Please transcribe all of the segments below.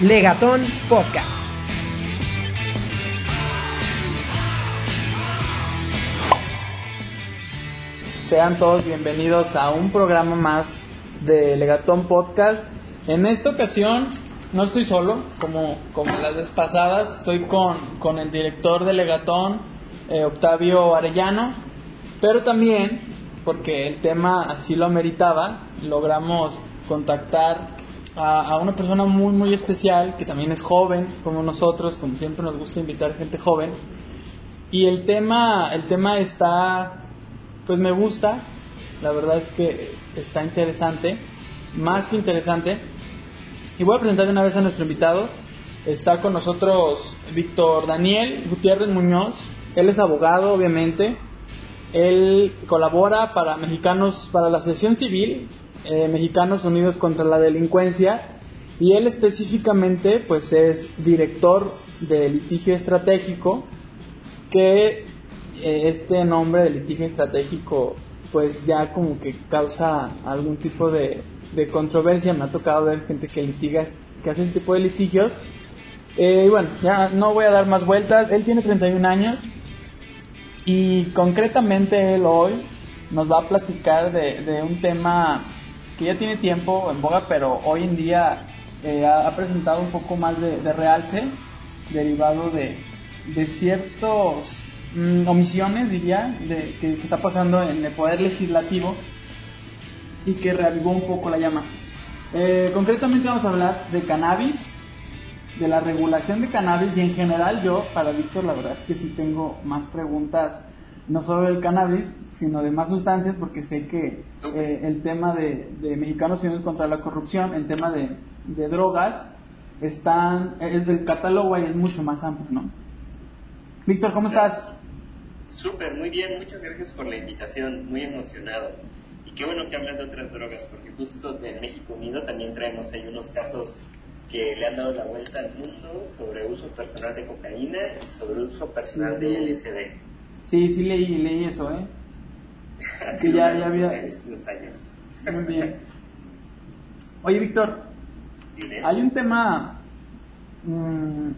Legatón Podcast. Sean todos bienvenidos a un programa más de Legatón Podcast. En esta ocasión no estoy solo, como, como las veces pasadas, estoy con, con el director de Legatón, eh, Octavio Arellano, pero también, porque el tema así lo ameritaba, logramos contactar a, una persona muy, muy especial, que también es joven, como nosotros, como siempre nos gusta invitar gente joven. Y el tema, el tema está, pues me gusta, la verdad es que está interesante, más que interesante. Y voy a presentar de una vez a nuestro invitado. Está con nosotros Víctor Daniel Gutiérrez Muñoz. Él es abogado, obviamente. Él colabora para Mexicanos, para la Asociación Civil eh, Mexicanos Unidos contra la Delincuencia y él específicamente pues es director de litigio estratégico que eh, este nombre de litigio estratégico pues ya como que causa algún tipo de, controversia. Me ha tocado ver gente que litiga que hace este tipo de litigios. Eh, y bueno ya no voy a dar más vueltas. Él tiene 31 años y concretamente él hoy nos va a platicar de, de un tema que ya tiene tiempo en boga, pero hoy en día eh, ha, presentado un poco más de, realce, derivado de, de ciertos mm, omisiones, diría, de, que, está pasando en el poder legislativo y que reavivó un poco la llama. Eh, concretamente vamos a hablar de cannabis, de la regulación de cannabis y en general yo, para Víctor, la verdad es que sí tengo más preguntas no solo del cannabis, sino de más sustancias, porque sé que eh, el tema de, Mexicanos Unidos contra la Corrupción, el tema de, drogas, están, es del catálogo y es mucho más amplio, ¿no? Víctor, ¿cómo estás? Súper, muy bien, muchas gracias por la invitación, muy emocionado. Y qué bueno que hablas de otras drogas, porque justo de México Unido también traemos ahí unos casos que le han dado la vuelta al mundo sobre uso personal de cocaína y sobre uso personal de LSD. Sí, sí leí, leí eso, ¿eh? Así ya, ya había... Estos años. Muy bien. Oye, Víctor, hay un tema mm,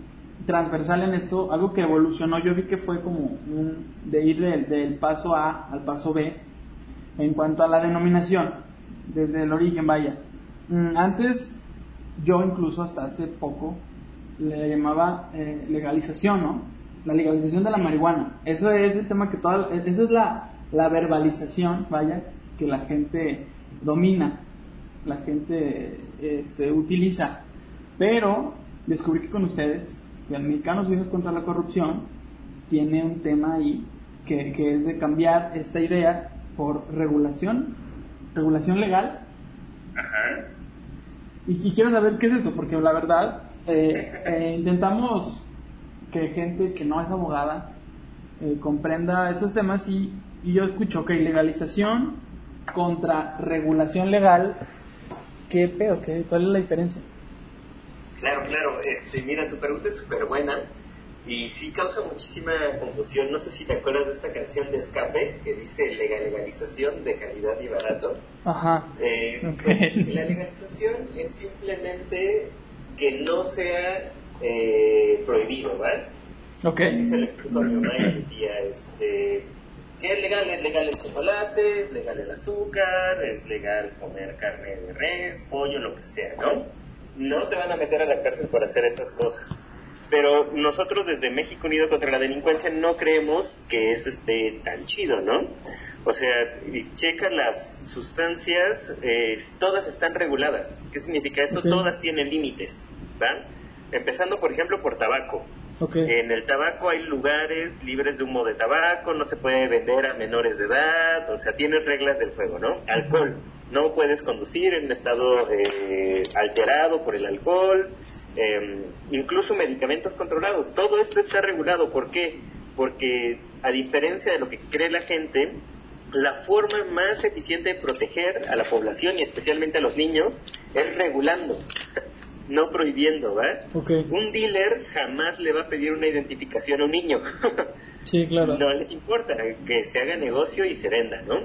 transversal en esto, algo que evolucionó, yo vi que fue como un, de ir del, paso A al paso B en cuanto a la denominación, desde el origen, vaya. Mm, antes, yo incluso hasta hace poco le llamaba eh, legalización, ¿no? La legalización de la marihuana. Eso es el tema que toda, esa es la, la verbalización, vaya, que la gente domina, la gente este, utiliza. Pero descubrí que con ustedes, que Mexicanos Unidos contra la Corrupción, tiene un tema ahí que, que es de cambiar esta idea por regulación, regulación legal. Ajá. Y, quiero saber qué es eso, porque la verdad, eh, eh, intentamos que gente que no es abogada eh, comprenda estos temas y, yo escucho que legalización contra regulación legal, ¿qué pedo? Qué, ¿Cuál es la diferencia? Claro, claro. Este, mira, tu pregunta es súper buena y sí causa muchísima confusión. No sé si te acuerdas de esta canción de Escape que dice legalización de calidad y barato. Ajá. Eh, pues, la legalización es simplemente que no sea eh, prohibido, ¿vale? Ok. Así se le explicó a mi mamá y a mi tía, este, que es legal, es legal el chocolate, es legal el azúcar, es legal comer carne de res, pollo, lo que sea, ¿no? No te van a meter a la cárcel por hacer estas cosas. Pero nosotros desde México Unido contra la Delincuencia no creemos que eso esté tan chido, ¿no? O sea, checa las sustancias, eh, todas están reguladas. ¿Qué significa esto? Todas tienen límites, ¿va? Empezando, por ejemplo, por tabaco. En el tabaco hay lugares libres de humo de tabaco, no se puede vender a menores de edad, o sea, tienes reglas del juego, ¿no? Alcohol, no puedes conducir en un estado eh, alterado por el alcohol, em, incluso medicamentos controlados, todo esto está regulado. ¿Por qué? Porque a diferencia de lo que cree la gente, la forma más eficiente de proteger a la población y especialmente a los niños es regulando no prohibiendo, ¿va? Un dealer jamás le va a pedir una identificación a un niño. sí, claro. No les importa que se haga negocio y se venda, ¿no?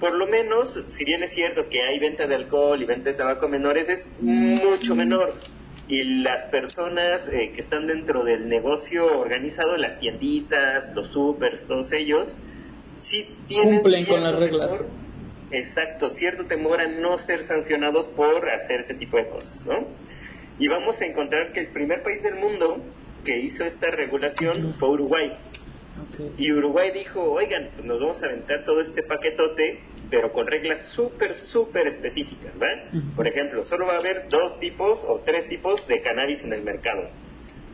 Por lo menos, si bien es cierto que hay venta de alcohol y venta de tabaco menores, es mucho menor. y las personas eh, que están dentro del negocio organizado, las tienditas, los supers, todos ellos, sí tienen Cumplen con las reglas. temor- exacto, cierto temor a no ser sancionados por hacer ese tipo de cosas, ¿no? Y vamos a encontrar que el primer país del mundo que hizo esta regulación fue Uruguay. Y Uruguay dijo, oigan, pues nos vamos a aventar todo este paquetote, pero con reglas súper, súper específicas, ¿va? Por ejemplo, solo va a haber dos tipos o tres tipos de cannabis en el mercado.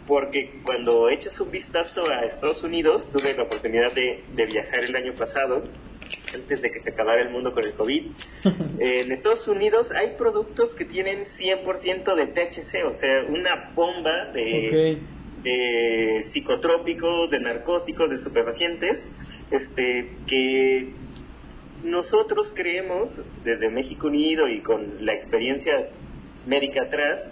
Porque cuando echas un vistazo a Estados Unidos, tuve la oportunidad de, de viajar el año pasado, antes de que se acabara el mundo con el COVID. en Estados Unidos hay productos que tienen 100% de THC, o sea, una bomba de, Ok. de psicotrópicos, de narcóticos, de estupefacientes, este, que nosotros creemos, desde México Unido y con la experiencia médica atrás,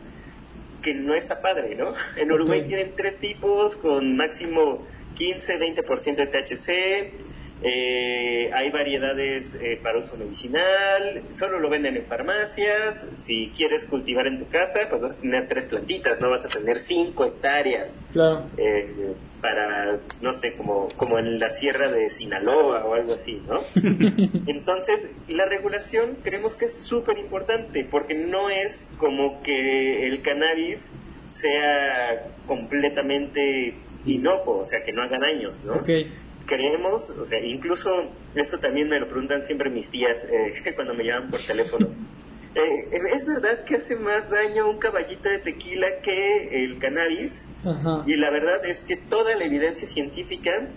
que no está padre, ¿no? En Uruguay tienen tres tipos con máximo 15-20% de THC, eh, hay variedades eh, para uso medicinal, solo lo venden en farmacias, si quieres cultivar en tu casa, pues vas a tener tres plantitas, no vas a tener cinco hectáreas Claro. eh, para, no sé, como, como en la sierra de Sinaloa o algo así, ¿no? Entonces, la regulación creemos que es súper importante porque no es como que el cannabis sea completamente inocuo, o sea, que no haga daños, ¿no? Ok. Creemos, o sea, incluso esto también me lo preguntan siempre mis tías eh, cuando me llaman por teléfono. Eh, ¿Es verdad que hace más daño un caballito de tequila que el cannabis? Ajá. Y la verdad es que toda la evidencia científica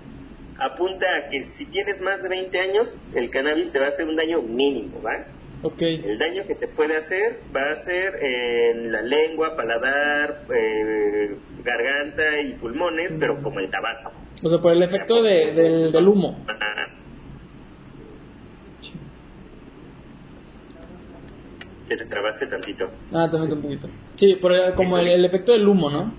apunta a que si tienes más de 20 años, el cannabis te va a hacer un daño mínimo, ¿va? Ok. El daño que te puede hacer va a ser en la lengua, paladar, eh, garganta y pulmones, pero como el tabaco. O sea, por el efecto de, del, del humo. Que te trabaste tantito. Ah, también un poquito. Sí, por el- como el, el efecto del humo, ¿no?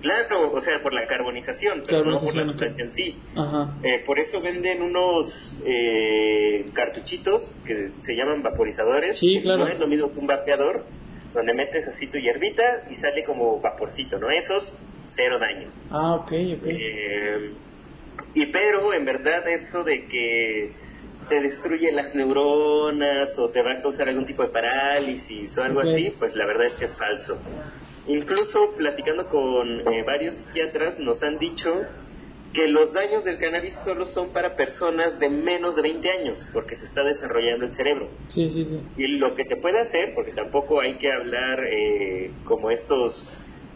Claro, o sea, por la carbonización, pero no por la sustancia en sí. Ajá. Eh, por eso venden unos eh, cartuchitos que se llaman vaporizadores. Sí, claro. No es lo mismo que un vapeador, donde metes así tu hierbita y sale como vaporcito, ¿no? Esos, cero daño. Ah, ok, ok. Eh, y pero, en verdad, eso de que te destruye las neuronas o te va a causar algún tipo de parálisis o algo así, pues la verdad es que es falso. Incluso platicando con eh, varios psiquiatras nos han dicho que los daños del cannabis solo son para personas de menos de 20 años, porque se está desarrollando el cerebro. Sí, sí, sí. Y lo que te puede hacer, porque tampoco hay que hablar eh, como estos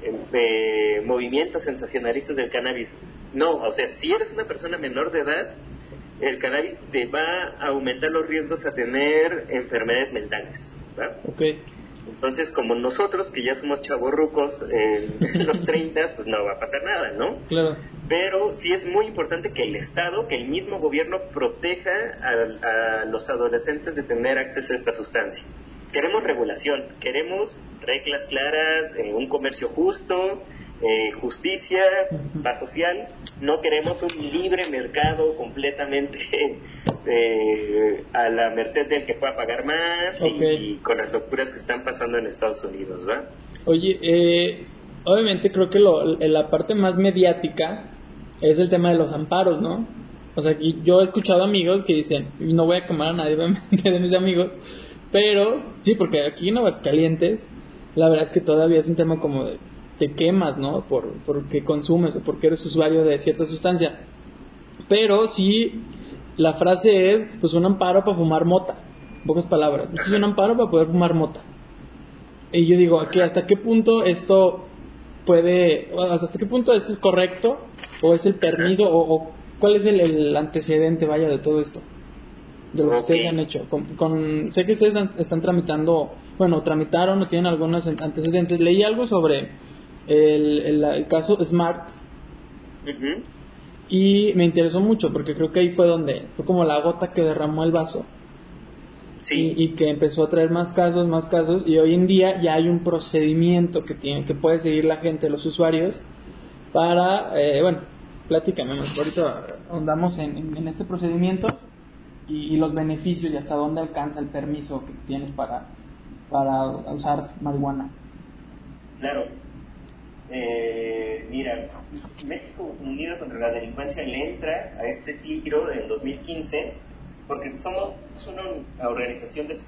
eh, eh, movimientos sensacionalistas del cannabis. No, o sea, si eres una persona menor de edad, el cannabis te va a aumentar los riesgos a tener enfermedades mentales. ¿va? Ok. Entonces, como nosotros, que ya somos chavorrucos en los 30, pues no va a pasar nada, ¿no? Claro. Pero sí es muy importante que el Estado, que el mismo gobierno proteja a, a los adolescentes de tener acceso a esta sustancia. Queremos regulación, queremos reglas claras, eh, un comercio justo, eh, justicia, paz social. No queremos un libre mercado completamente eh, a la merced del que pueda pagar más y- con las locuras que están pasando en Estados Unidos, ¿va? Oye, eh, obviamente creo que lo, la parte más mediática es el tema de los amparos, ¿no? O sea, yo he escuchado amigos que dicen, no voy a quemar a nadie de mis amigos, pero sí, porque aquí en Aguascalientes, la verdad es que todavía es un tema como de te quemas, ¿no? Por porque consumes o porque eres usuario de cierta sustancia. Pero sí, la frase es, pues un amparo para fumar mota, pocas palabras. Esto es un amparo para poder fumar mota. Y yo digo, aquí hasta qué punto esto puede, hasta qué punto esto es correcto, o es el permiso, o, cuál es el antecedente, vaya, de todo esto, de lo que ustedes han hecho. Con, con- sé que ustedes han- están tramitando, bueno, tramitaron o tienen algunos an- antecedentes. Leí algo sobre el, el- el caso Smart. Y me interesó mucho porque creo que ahí fue donde fue como la gota que derramó el vaso. Sí. y, y que empezó a traer más casos, más casos, y hoy en día ya hay un procedimiento que tiene, que puede seguir la gente, los usuarios, para, eh, bueno, platícame, ahorita ahondamos en, en- en este procedimiento y, y los beneficios y hasta dónde alcanza el permiso que tienes para, para usar marihuana. Claro. Eh, mira, México Unido contra la Delincuencia le entra a este tiro en 2015 porque somos una organización de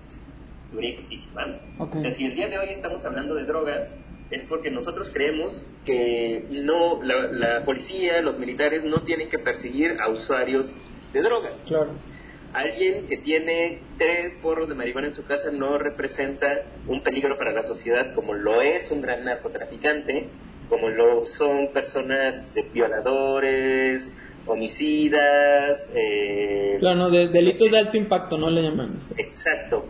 seguridad justísima. O sea, si el día de hoy estamos hablando de drogas, es porque nosotros creemos que no la, la, policía, los militares no tienen que perseguir a usuarios de drogas. Claro. Alguien que tiene tres porros de marihuana en su casa no representa un peligro para la sociedad como lo es un gran narcotraficante, como lo son personas de violadores, homicidas. Eh, claro, de, delitos de alto impacto, no le llaman esto. Exacto.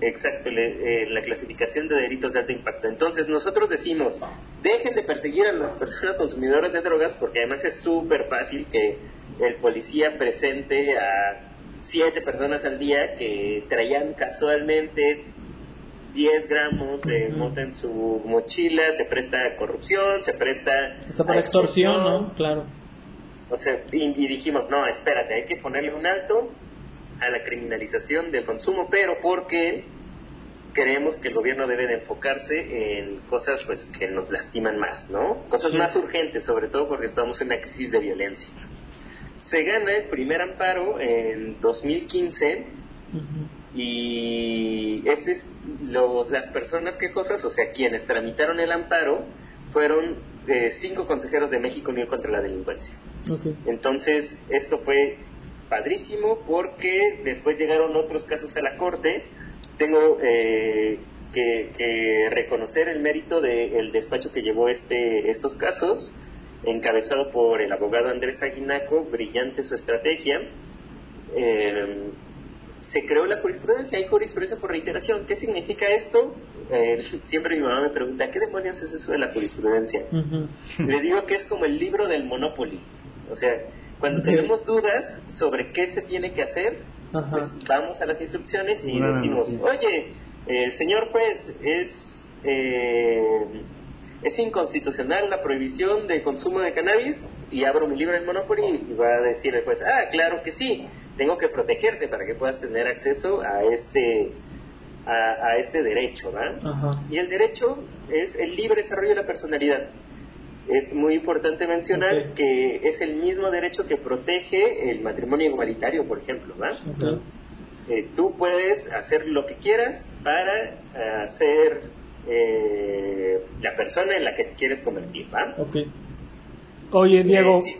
Exacto, eh, la clasificación de delitos de alto impacto. Entonces nosotros decimos, dejen de perseguir a las personas consumidoras de drogas porque además es súper fácil que el policía presente a siete personas al día que traían casualmente 10 gramos de mota en su mochila, se presta a corrupción, se presta... Está para extorsión, ¿no? Claro. O sea, y dijimos, no, espérate, hay que ponerle un alto a la criminalización del consumo, pero porque creemos que el gobierno debe de enfocarse en cosas pues que nos lastiman más, ¿no? Cosas más urgentes, sobre todo porque estamos en una crisis de violencia. Se gana el primer amparo en 2015 y ese es las personas quejosas, o sea, quienes tramitaron el amparo, fueron eh, cinco consejeros de México Unido contra la Delincuencia. Entonces, esto fue padrísimo porque después llegaron otros casos a la corte. Tengo eh, que, reconocer el mérito del despacho que llevó este, estos casos, encabezado por el abogado Andrés Aguinaco, brillante su estrategia. Eh, se creó la jurisprudencia, hay jurisprudencia por reiteración. ¿Qué significa esto? Eh, siempre mi mamá me pregunta, ¿qué demonios es eso de la jurisprudencia? Le digo que es como el libro del Monopoly. O sea, cuando tenemos dudas sobre qué se tiene que hacer, pues vamos a las instrucciones y decimos, oye, eh, señor juez, es, eh, es inconstitucional la prohibición de consumo de cannabis y abro mi libro en Monopoly y va a decir el juez, ah, claro que sí, tengo que protegerte para que puedas tener acceso a este a, este derecho, ¿verdad? Y el derecho es el libre desarrollo de la personalidad. Es muy importante mencionar que es el mismo derecho que protege el matrimonio igualitario, por ejemplo, eh, tú puedes hacer lo que quieras para ser eh, la persona en la que quieres convertir, ¿va? Oye, Diego, si,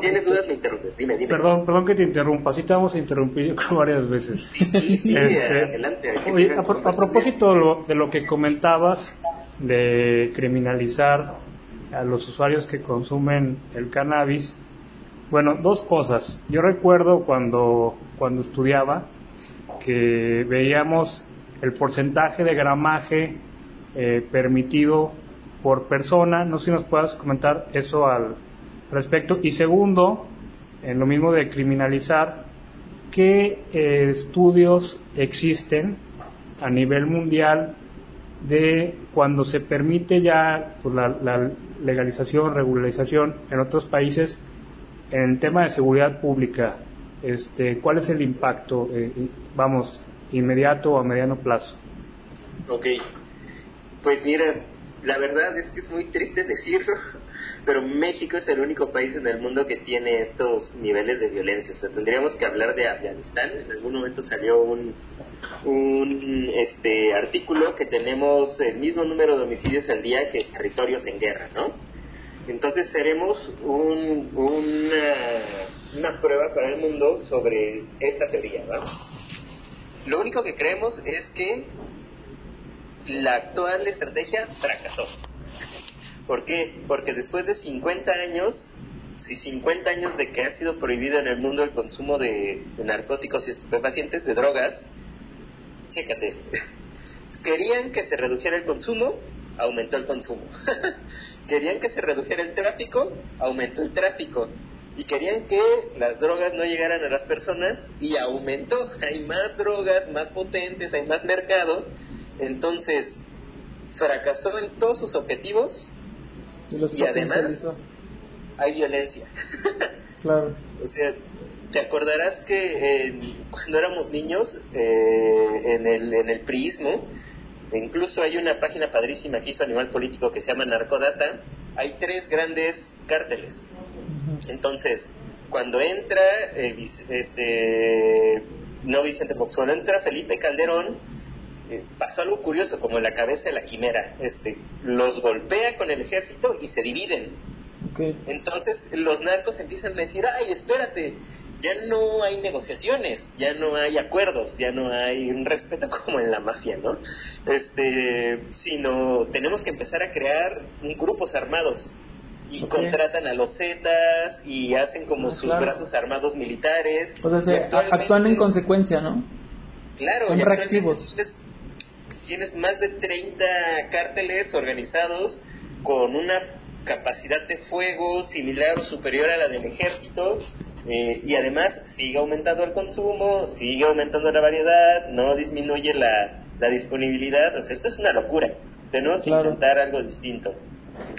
tienes dudas me interrumpes, dime, dime. Perdón, perdón que te interrumpa, sí te vamos a interrumpir yo creo varias veces. Sí, sí, sí este, adelante. Oye, a, a propósito de lo que comentabas de criminalizar a los usuarios que consumen el cannabis. Bueno, dos cosas. Yo recuerdo cuando, cuando estudiaba que veíamos el porcentaje de gramaje eh, permitido por persona. No sé si nos puedas comentar eso al respecto. Y segundo, en lo mismo de criminalizar, ¿qué eh, estudios existen a nivel mundial de cuando se permite ya pues, la, legalización, regularización en otros países en el tema de seguridad pública, este, ¿cuál es el impacto, eh, vamos, inmediato o a mediano plazo? Ok, pues mira, la verdad es que es muy triste decirlo, pero México es el único país en el mundo que tiene estos niveles de violencia. O sea, tendríamos que hablar de Afganistán. En algún momento salió un, un este, artículo que tenemos el mismo número de homicidios al día que territorios en guerra, ¿no? Entonces seremos un, una, una prueba para el mundo sobre esta teoría, ¿va? Lo único que creemos es que la actual estrategia fracasó. ¿Por qué? Porque después de 50 años, si 50 años de que ha sido prohibido en el mundo el consumo de, narcóticos y estupefacientes, de drogas, chécate, querían que se redujera el consumo, aumentó el consumo. querían que se redujera el tráfico, aumentó el tráfico. Y querían que las drogas no llegaran a las personas y aumentó. Hay más drogas, más potentes, hay más mercado. Entonces, fracasó en todos sus objetivos y, además hay violencia. claro. O sea, te acordarás que cuando éramos niños, eh, en, el, en el priismo, Incluso hay una página padrísima que hizo Animal Político que se llama Narcodata. Hay tres grandes cárteles. Entonces, cuando entra eh, este no Vicente Fox, cuando entra Felipe Calderón, eh, pasó algo curioso, como en la cabeza de la quimera. Este, los golpea con el ejército y se dividen. Entonces los narcos empiezan a decir, ay, espérate, ya no hay negociaciones, ya no hay acuerdos, ya no hay un respeto como en la mafia, ¿no? Este, sino tenemos que empezar a crear grupos armados y contratan a los Zetas y hacen como ah, sus brazos armados militares. O sea, actúan en consecuencia, ¿no? Claro, son reactivos. Tienes, tienes más de 30 cárteles organizados con una capacidad de fuego similar o superior a la del ejército eh, y además sigue aumentando el consumo, sigue aumentando la variedad, no disminuye la, disponibilidad, o sea, esto es una locura, tenemos que intentar algo distinto.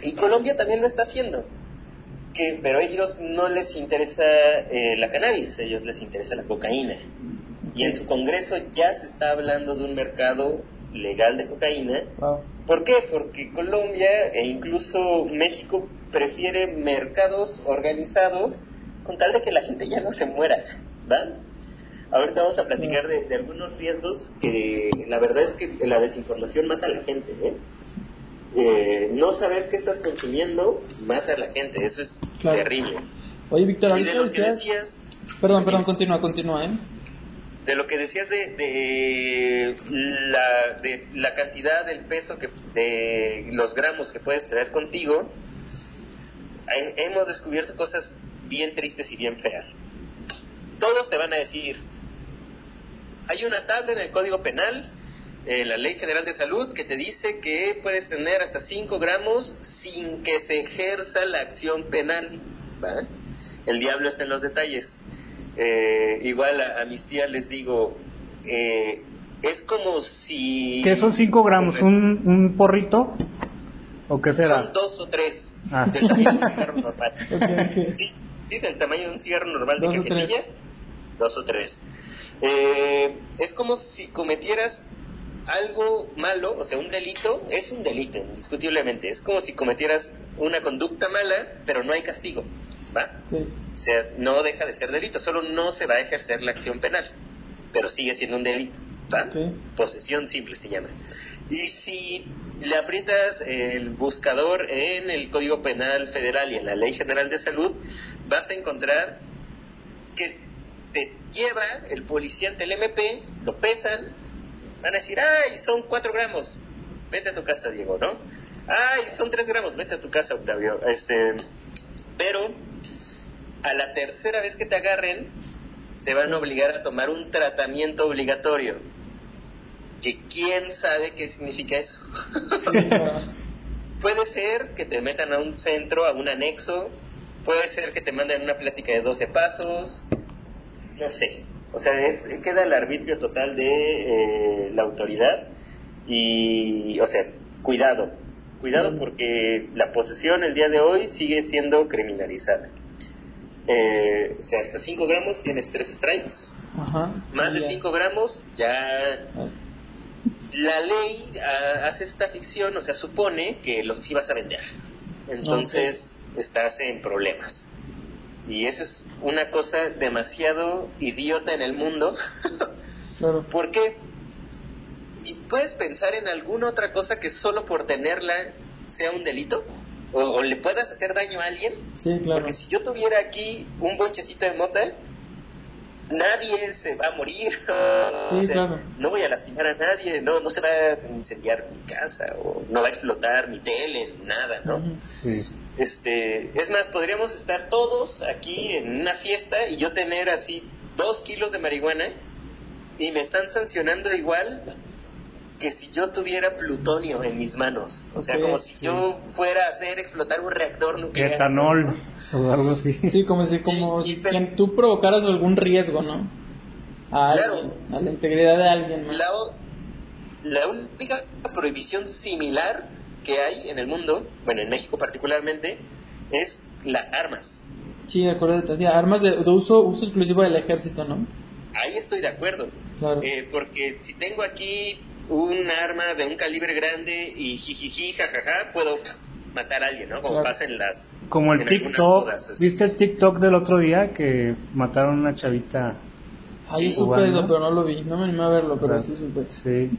Y Colombia también lo está haciendo, que, pero a ellos no les interesa eh, la cannabis, a ellos les interesa la cocaína. Y en su Congreso ya se está hablando de un mercado legal de cocaína. ¿Por qué? Porque Colombia e incluso México prefiere mercados organizados con tal de que la gente ya no se muera, ¿va? Ahorita vamos a platicar de, algunos riesgos que la verdad es que la desinformación mata a la gente, ¿eh? Eh, no saber qué estás consumiendo mata a la gente, eso es terrible. Oye, Víctor, y de lo que decías... Perdón, perdón, continúa, continúa, ¿eh? De lo que decías de, de, la, cantidad, del peso, que, de los gramos que puedes traer contigo, hemos descubierto cosas bien tristes y bien feas. Todos te van a decir, hay una tabla en el Código Penal, en la Ley General de Salud, que te dice que puedes tener hasta 5 gramos sin que se ejerza la acción penal. El diablo está en los detalles. Eh, igual a, mis tías les digo, eh, es como si... ¿Qué son 5 gramos? ¿Un, ¿Un, porrito? ¿O qué será? Son dos o tres ah. del tamaño de un cigarro normal. Sí, sí, del tamaño de un cigarro normal de cajetilla. Dos o tres. Eh, es como si cometieras algo malo, o sea, un delito, es un delito, indiscutiblemente. Es como si cometieras una conducta mala, pero no hay castigo. ¿Va? O sea, no deja de ser delito, solo no se va a ejercer la acción penal, pero sigue siendo un delito, ¿va? Posesión simple se llama. Y si le aprietas el buscador en el Código Penal Federal y en la Ley General de Salud, vas a encontrar que te lleva el policía ante el MP, lo pesan, van a decir, ay, son cuatro gramos, vete a tu casa, Diego, ¿no? Ay, son tres gramos, vete a tu casa, Octavio. Este, pero a la tercera vez que te agarren, te van a obligar a tomar un tratamiento obligatorio. Que quién sabe qué significa eso. puede ser que te metan a un centro, a un anexo, puede ser que te manden una plática de 12 pasos, no sé. O sea, es, queda el arbitrio total de eh, la autoridad. Y, o sea, cuidado, cuidado porque la posesión el día de hoy sigue siendo criminalizada eh, o sea, hasta 5 gramos tienes 3 strikes. Más de 5 gramos ya... La ley ah, hace esta ficción, o sea, supone que los ibas a vender. Entonces estás en problemas. Y eso es una cosa demasiado idiota en el mundo. ¿Por qué? ¿Y puedes pensar en alguna otra cosa que solo por tenerla sea un delito? O, le puedas hacer daño a alguien. Sí, claro. Porque si yo tuviera aquí un bonchecito de mota, nadie se va a morir. Sí, claro. No voy a lastimar a nadie, no, no se va a incendiar mi casa, o no va a explotar mi tele, nada, ¿no? Sí. Este, es más, podríamos estar todos aquí en una fiesta y yo tener así dos kilos de marihuana y me están sancionando igual que si yo tuviera plutonio en mis manos. O sea, como si yo fuera a hacer explotar un reactor nuclear. Etanol o algo así. Sí, como si, como tú provocaras algún riesgo, ¿no? A, claro. a la integridad de alguien. La, la única prohibición similar que hay en el mundo, bueno, en México particularmente, es las armas. Sí, acuérdate, armas de, uso, uso exclusivo del ejército, ¿no? Ahí estoy de acuerdo. Claro. Eh, porque si tengo aquí un arma de un calibre grande y jijiji, jajaja, puedo matar a alguien, ¿no? Como Claro. pasa en las... Como el TikTok. ¿Viste el TikTok del otro día que mataron a una chavita? Ahí Sí, supe eso, pero no lo vi. No me animé a verlo, pero sí supe. Sí.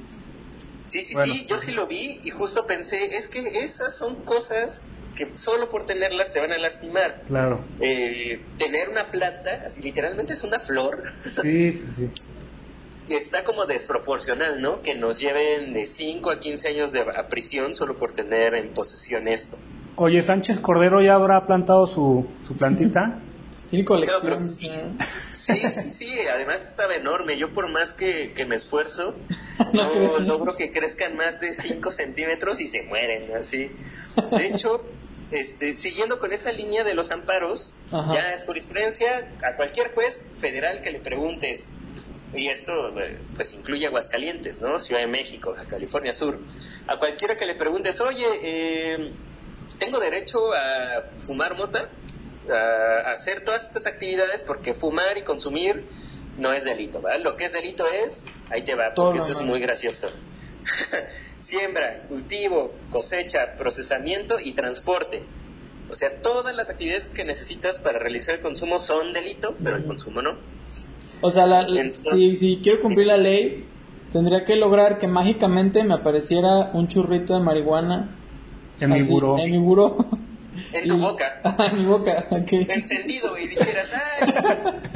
Sí, sí, Bueno. sí, yo sí lo vi y justo pensé, es que esas son cosas que solo por tenerlas te van a lastimar. Claro. Eh, tener una planta, así literalmente es una flor, Sí, sí, sí. y está como desproporcional, ¿no? Que nos lleven de 5 a 15 años de, a prisión solo por tener en posesión esto. Oye, Sánchez Cordero ya habrá plantado su, su plantita. Tiene colección. No, sí. Sí, sí, sí, además estaba enorme. Yo por más que, que me esfuerzo, No logro que crezcan más de 5 centímetros y se mueren, así. De hecho, este, siguiendo con esa línea de los amparos, Ajá. ya es jurisprudencia a cualquier juez federal que le preguntes, y esto pues incluye Aguascalientes, ¿no? Ciudad de México, a California Sur, a cualquiera que le preguntes, oye, eh, ¿tengo derecho a fumar mota? A hacer todas estas actividades porque fumar y consumir no es delito, ¿verdad? Lo que es delito es, ahí te va, porque esto es muy gracioso. Siembra, cultivo, cosecha, procesamiento y transporte. O sea, todas las actividades que necesitas para realizar el consumo son delito, pero el consumo no. O sea, la- Entonces- si, si quiero cumplir la ley, tendría que lograr que mágicamente me apareciera un churrito de marihuana. En mi buró. En mi buró. En tu Y- boca. en mi boca. Encendido y dijeras, ¡ay!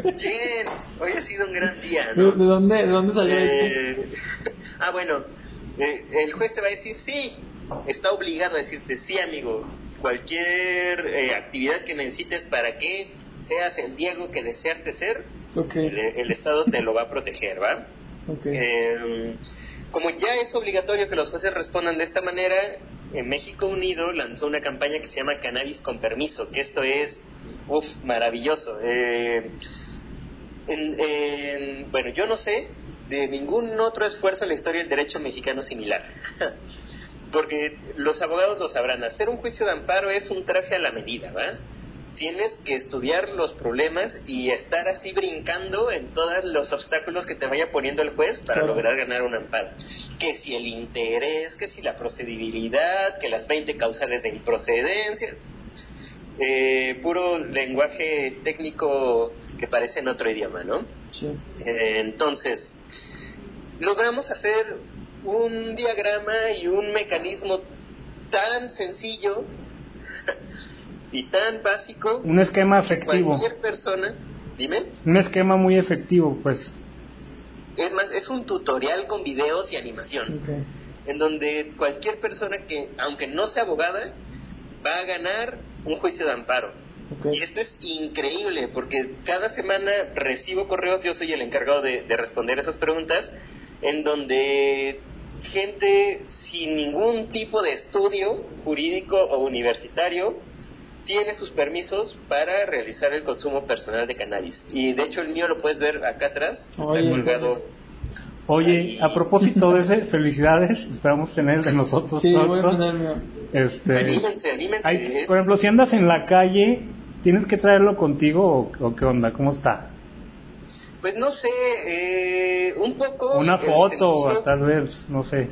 Bien, hoy ha sido un gran día, ¿De, ¿no? de dónde, de dónde salió esto? Eh, ah, bueno, eh, el juez te va a decir sí, está obligado a decirte sí, amigo. Cualquier eh, actividad que necesites para que seas el Diego que deseaste ser, el, el Estado te lo va a proteger, ¿va? Eh, como ya es obligatorio que los jueces respondan de esta manera, en México Unido lanzó una campaña que se llama Cannabis con Permiso, que esto es, uff, maravilloso. Eh, en- en- bueno, yo no sé de ningún otro esfuerzo en la historia del derecho mexicano similar. Porque los abogados lo sabrán, hacer un juicio de amparo es un traje a la medida, ¿va? Tienes que estudiar los problemas y estar así brincando en todos los obstáculos que te vaya poniendo el juez para Claro. lograr ganar un amparo. Que si el interés, que si la procedibilidad, que las 20 causales de improcedencia. Eh, puro lenguaje técnico que parece en otro idioma, ¿no? Sí. Eh, entonces, logramos hacer un diagrama y un mecanismo tan sencillo y tan básico Un esquema que efectivo. cualquier persona, dime, Un esquema muy efectivo, pues. es más, es un tutorial con videos y animación, en donde cualquier persona que, aunque no sea abogada, va a ganar un juicio de amparo. Y esto es increíble porque cada semana recibo correos, yo soy el encargado de, de responder esas preguntas, en donde gente sin ningún tipo de estudio jurídico o universitario tiene sus permisos para realizar el consumo personal de cannabis. Y de hecho el mío lo puedes ver acá atrás, está Oye, colgado. Oye, Ahí. a propósito de ese, felicidades. Esperamos tener de nosotros Sí, voy a. Este, Anímense, anímense. hay- es- por ejemplo, si andas en la calle, ¿tienes que traerlo contigo o, o qué onda? ¿Cómo está? Pues no sé, eh, un poco... Una foto, sentido- tal vez, no sé.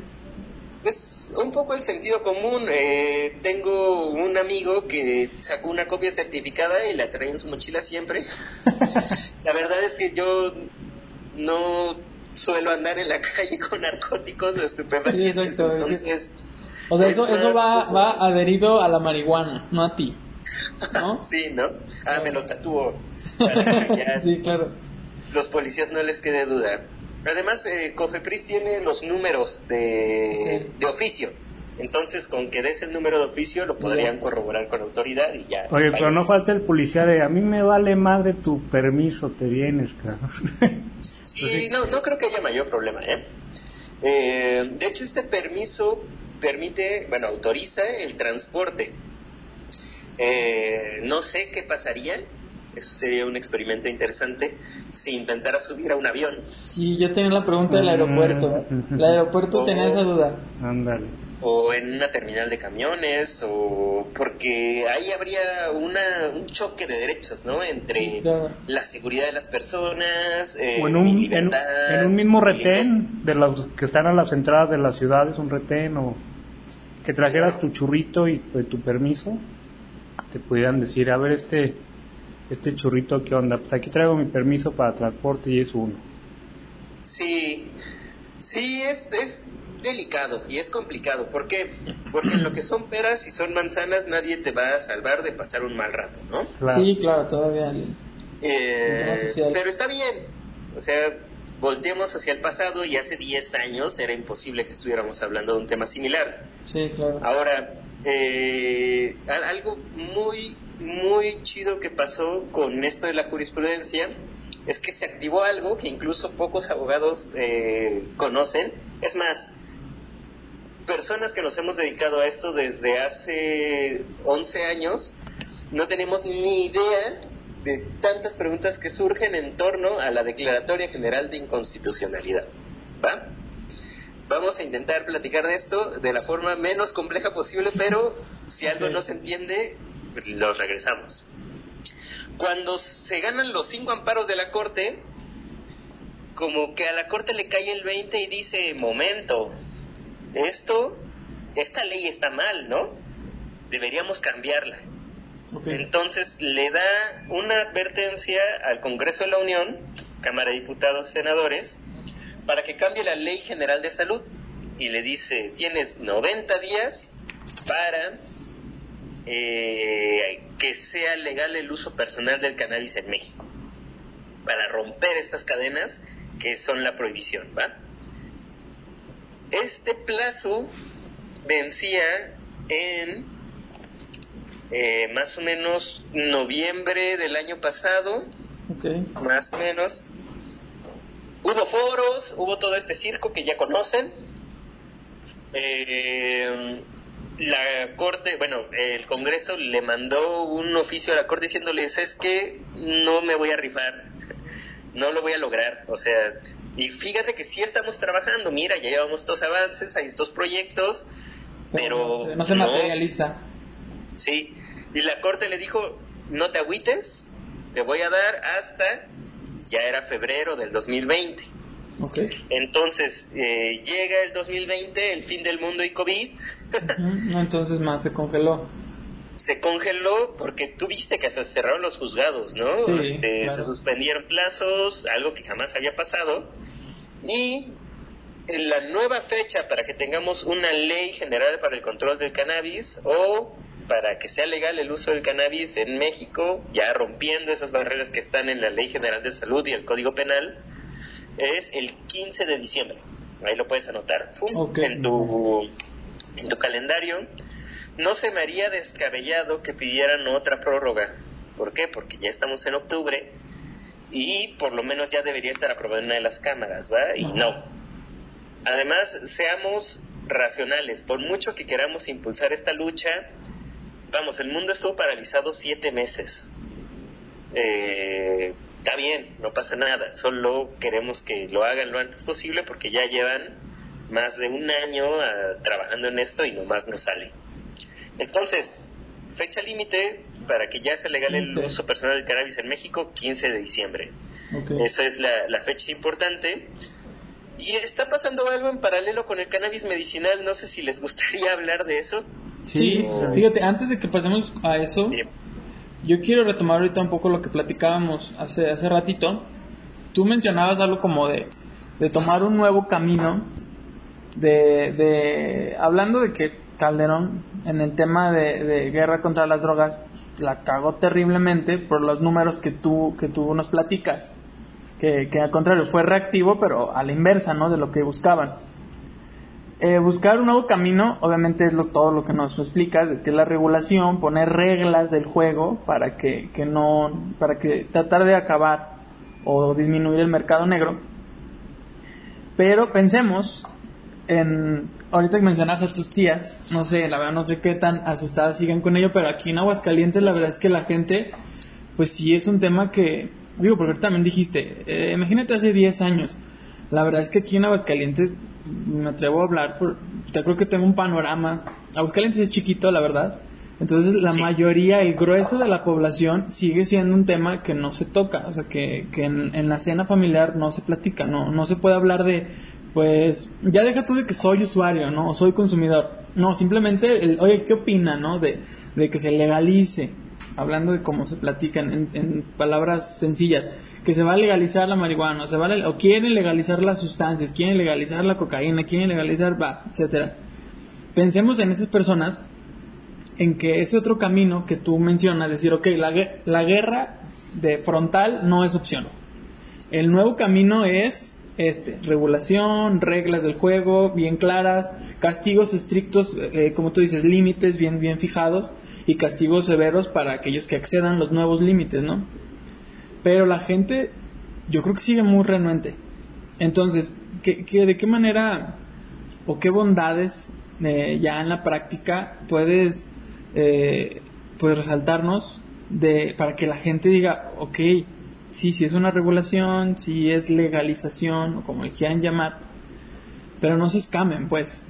Pues un poco el sentido común. Eh, tengo un amigo que sacó una copia certificada y la trae en su mochila siempre. la verdad es que yo no suelo andar en la calle con narcóticos o estupefacientes, Sí, exacto, entonces... O sea, es eso, eso va, como- va adherido a la marihuana, no a ti. ¿No? Sí, ¿no? Ah, me lo tatúo. Para que ya, Sí, claro. los policías no les quede duda. Además, eh, Cofepris tiene los números de, de oficio. Entonces, con que des el número de oficio, lo podrían corroborar con autoridad y ya. Oye, pero no falta el policía de, a mí me vale madre tu permiso, te vienes, cabrón. Sí, no, no creo que haya mayor problema, ¿eh? Eh, de hecho, este permiso permite, bueno, autoriza el transporte. Eh, no sé qué pasaría Eso sería un experimento interesante si intentara subir a un avión. Sí, yo tenía la pregunta del aeropuerto. El aeropuerto tenía esa duda. Ándale. o en una terminal de camiones o porque ahí habría una, un choque de derechos no entre Sí, claro. la seguridad de las personas eh, O en un, mi en, un mismo retén de los que están a las entradas de las ciudades, un retén o que trajeras tu churrito y pues, tu permiso, te pudieran decir, a ver este este churrito qué onda, pues aquí traigo mi permiso para transporte y es uno. sí sí es, es delicado y es complicado ¿por qué? porque en lo que son peras y son manzanas nadie te va a salvar de pasar un mal rato ¿no? Claro. Sí, claro, todavía. Eh, pero está bien. O sea, volteemos hacia el pasado y hace 10 años era imposible que estuviéramos hablando de un tema similar. Sí, claro. Ahora, eh, al- algo muy, muy chido que pasó con esto de la jurisprudencia es que se activó algo que incluso pocos abogados eh, conocen. Es más, personas que nos hemos dedicado a esto desde hace 11 años, no tenemos ni idea de tantas preguntas que surgen en torno a la Declaratoria General de Inconstitucionalidad. ¿Va? Vamos a intentar platicar de esto de la forma menos compleja posible, pero si algo no se entiende, pues los regresamos. Cuando se ganan los cinco amparos de la Corte, como que a la Corte le cae el 20 y dice, momento, esto, esta ley está mal, ¿no? Deberíamos cambiarla. Entonces le da una advertencia al Congreso de la Unión, Cámara de Diputados, Senadores, para que cambie la Ley General de Salud y le dice, tienes 90 días para eh, que sea legal el uso personal del cannabis en México, para romper estas cadenas que son la prohibición, ¿va? Este plazo vencía en eh, más o menos noviembre del año pasado, más o menos. Hubo foros, hubo todo este circo que ya conocen. Eh, la corte, bueno, el Congreso le mandó un oficio a la corte diciéndoles es que no me voy a rifar, no lo voy a lograr, o sea, y fíjate que sí estamos trabajando, mira, ya llevamos estos avances, hay estos proyectos, pero no se, no. materializa. Sí, y la corte le dijo, no te agüites, te voy a dar hasta, ya era febrero del 2020. Ok. Entonces, eh, llega el 2020, el fin del mundo y COVID, Entonces más se congeló. se congeló porque tú viste que hasta se cerraron los juzgados, ¿no? Sí, Este, claro. Se suspendieron plazos, algo que jamás había pasado. Y en la nueva fecha para que tengamos una ley general para el control del cannabis o para que sea legal el uso del cannabis en México, ya rompiendo esas barreras que están en la Ley General de Salud y el Código Penal, es el 15 de diciembre. Ahí lo puedes anotar en, tu, en tu calendario. No se me haría descabellado que pidieran otra prórroga. ¿Por qué? Porque ya estamos en octubre y por lo menos ya debería estar aprobada una de las cámaras, ¿va? Y no. Además, seamos racionales. Por mucho que queramos impulsar esta lucha, vamos, el mundo estuvo paralizado siete meses. Eh, está bien, no pasa nada. Solo queremos que lo hagan lo antes posible porque ya llevan más de un año ah, trabajando en esto y nomás no sale. Entonces, fecha límite para que ya sea legal el 15. uso personal del cannabis en México, 15 de diciembre. Esa es la, la fecha importante. Y está pasando algo en paralelo con el cannabis medicinal. No sé si les gustaría hablar de eso. Sí, Oh. fíjate, antes de que pasemos a eso, yo quiero retomar ahorita un poco lo que platicábamos hace, hace ratito. Tú mencionabas algo como de, de tomar un nuevo camino, de, de hablando de que Calderón en el tema de, de guerra contra las drogas la cagó terriblemente por los números que tú, que tú nos platicas. Que, que al contrario fue reactivo, pero a la inversa, ¿no? De lo que buscaban. Eh, buscar un nuevo camino, obviamente es lo, todo lo que nos explica, que es la regulación, poner reglas del juego para que, que no, para que tratar de acabar o disminuir el mercado negro. Pero pensemos en, ahorita que mencionas a tus tías, no sé, la verdad no sé qué tan asustadas sigan con ello, pero aquí en Aguascalientes la verdad es que la gente pues sí es un tema que, digo, porque también dijiste, eh, imagínate hace 10 años, la verdad es que aquí en Aguascalientes, me atrevo a hablar, por, te creo que tengo un panorama, Aguascalientes es chiquito, la verdad, entonces la mayoría, el grueso de la población sigue siendo un tema que no se toca, o sea, que, que en, la cena familiar no se platica, no, no se puede hablar de, pues, ya deja tú de que soy usuario, ¿no? O soy consumidor. No, simplemente, el, oye, ¿qué opina, no? De, de que se legalice, hablando de cómo se platican en, en, palabras sencillas, que se va a legalizar la marihuana, o, se va o quieren legalizar las sustancias, quieren legalizar la cocaína, quieren legalizar, etcétera. Pensemos en esas personas en que ese otro camino que tú mencionas, decir, ok, la, la guerra de frontal no es opción. El nuevo camino es este, regulación, reglas del juego bien claras, castigos estrictos, eh, como tú dices, límites bien, bien fijados y castigos severos para aquellos que accedan los nuevos límites, ¿no? Pero la gente, yo creo que sigue muy renuente. Entonces, ¿qué, de qué manera o qué bondades eh, ya en la práctica puedes eh, pues resaltarnos de, para que la gente diga, ok, sí, sí es una regulación, sí es legalización, o como le quieran llamar, pero no se escamen, pues.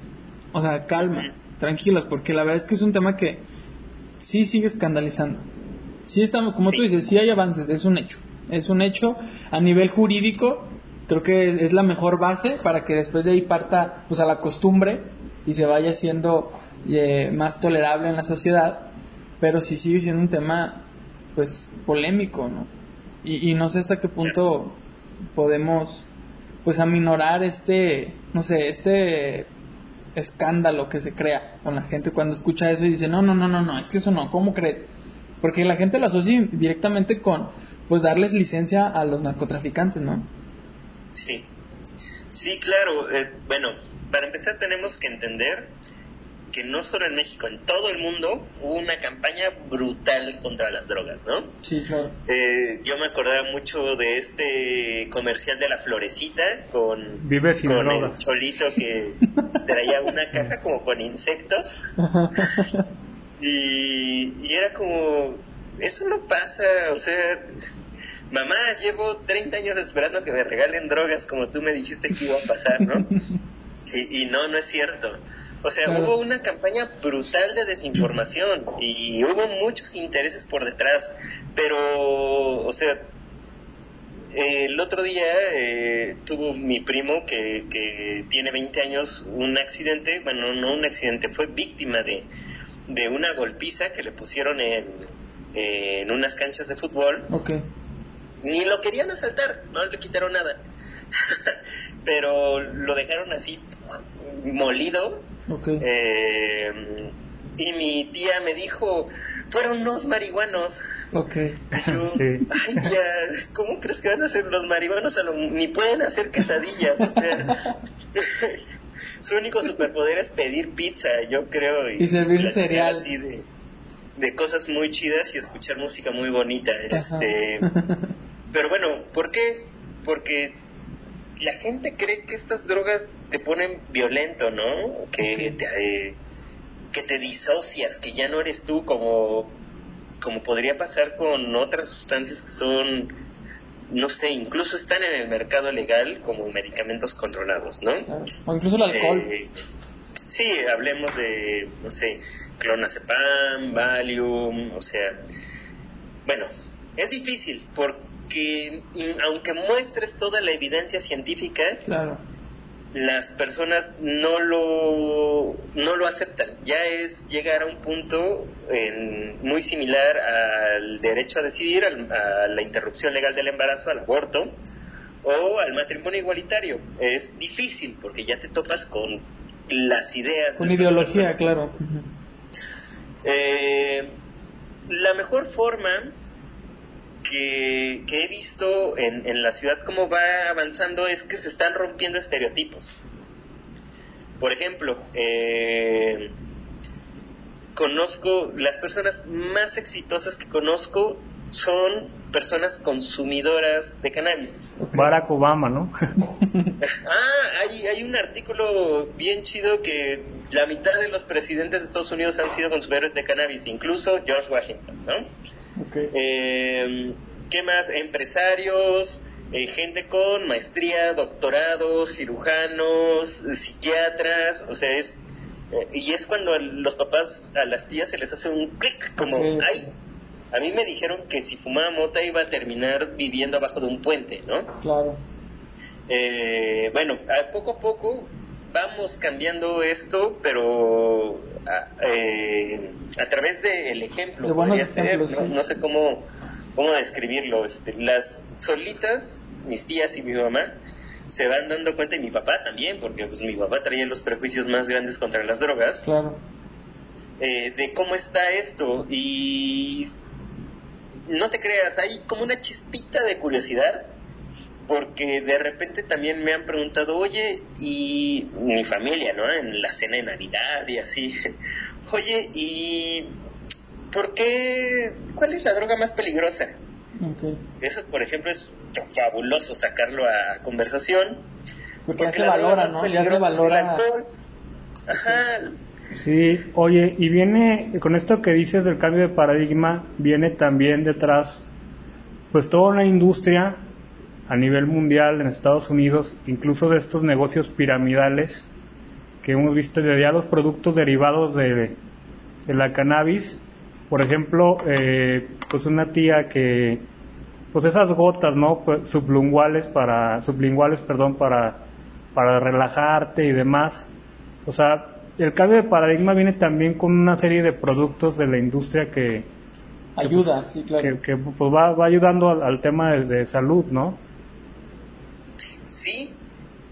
O sea, calma, tranquilos, porque la verdad es que es un tema que sí sigue escandalizando. Sí estamos, como tú dices, sí hay avances, es un hecho. Es un hecho a nivel jurídico, creo que es la mejor base para que después de ahí parta pues a la costumbre y se vaya haciendo eh, más tolerable en la sociedad, pero sí sigue siendo un tema pues polémico, ¿no? Y, no sé hasta qué punto podemos pues aminorar este, no sé, este escándalo que se crea con la gente cuando escucha eso y dice, no, no, no, no, no, es que eso no, ¿cómo cree? Porque la gente lo asocia directamente con, pues, darles licencia a los narcotraficantes, ¿no? Sí, sí, claro. Eh, bueno, para empezar tenemos que entender que no solo en México, en todo el mundo hubo una campaña brutal contra las drogas, ¿no? Sí, claro. Eh, yo me acordaba mucho de este comercial de la florecita con, Vive con el cholito que traía una caja como con insectos. y, y era como, eso no pasa, o sea, mamá, llevo 30 años esperando que me regalen drogas como tú me dijiste que iba a pasar, ¿no? Y, y no, no es cierto. O sea, hubo una campaña brutal de desinformación y hubo muchos intereses por detrás, pero, o sea, el otro día eh, tuvo mi primo que, que tiene 20 años un accidente, bueno, no un accidente, fue víctima de, de una golpiza que le pusieron en, en unas canchas de fútbol. Okay. Ni lo querían asaltar, no le quitaron nada. pero lo dejaron así molido eh, y mi tía me dijo, fueron los marihuanos. Ok. yo, ay, ya, ¿cómo crees que van a ser los marihuanos? ni pueden hacer quesadillas, o sea. su único superpoder es pedir pizza, yo creo. Y, servir cereal. Así de, cosas muy chidas y escuchar música muy bonita. Este, pero bueno, ¿por qué? Porque la gente cree que estas drogas te ponen violento, ¿no? Que, te, eh, que te disocias, que ya no eres tú como, como podría pasar con otras sustancias que son, no sé, incluso están en el mercado legal como medicamentos controlados, ¿no? O incluso el alcohol. Eh, sí, hablemos de, no sé, clonazepam, Valium, o sea, bueno, es difícil porque que aunque muestres toda la evidencia científica, las personas no lo, no lo aceptan. Ya es llegar a un punto muy similar al derecho a decidir, a la interrupción legal del embarazo, al aborto o al matrimonio igualitario. Es difícil porque ya te topas con las ideas. Con ideología, claro. Eh, la mejor forma que, he visto en, en, la ciudad cómo va avanzando es que se están rompiendo estereotipos. Por ejemplo, eh, conozco, las personas más exitosas que conozco son personas consumidoras de cannabis. Barack Obama, ¿no? ah, hay, hay un artículo bien chido que la mitad de los presidentes de Estados Unidos han sido consumidores de cannabis, incluso George Washington, ¿no? Ok. Eh, ¿Qué más? Empresarios, eh, gente con maestría, doctorado, cirujanos, psiquiatras, o sea, es... eh, y es cuando a los papás, a las tías se les hace un clic, como, ay, a mí me dijeron que si fumaba mota iba a terminar viviendo abajo de un puente, ¿no? Claro. Eh, bueno, a poco a poco vamos cambiando esto, pero a, eh, a través del ejemplo. De podría ser, ejemplos, ¿no? sí. No sé cómo, cómo describirlo. Este, las solitas, mis tías y mi mamá, se van dando cuenta, y mi papá también, porque pues, mi papá traía los prejuicios más grandes contra las drogas, Claro. eh, de cómo está esto. Y no te creas, hay como una chispita de curiosidad, porque de repente también me han preguntado, oye, y mi familia, ¿no? En la cena de Navidad y así, oye, ¿y por qué? ¿Cuál es la droga más peligrosa? Ok. Eso, por ejemplo, es fabuloso sacarlo a conversación. Porque ya se valora, ¿no? Ya se valora. alcohol. Ajá, Sí, oye, y viene, con esto que dices del cambio de paradigma, viene también detrás, pues toda una industria a nivel mundial en Estados Unidos, incluso de estos negocios piramidales que hemos visto de ya los productos derivados de, la cannabis. Por ejemplo, eh, pues una tía que, pues esas gotas, ¿no? Pues sublinguales para, sublinguales, perdón, para, para relajarte y demás. O sea, el cambio de paradigma viene también con una serie de productos de la industria que, Ayuda, sí, claro. que, que, pues va, va ayudando al, al tema de, de salud, ¿no? Sí,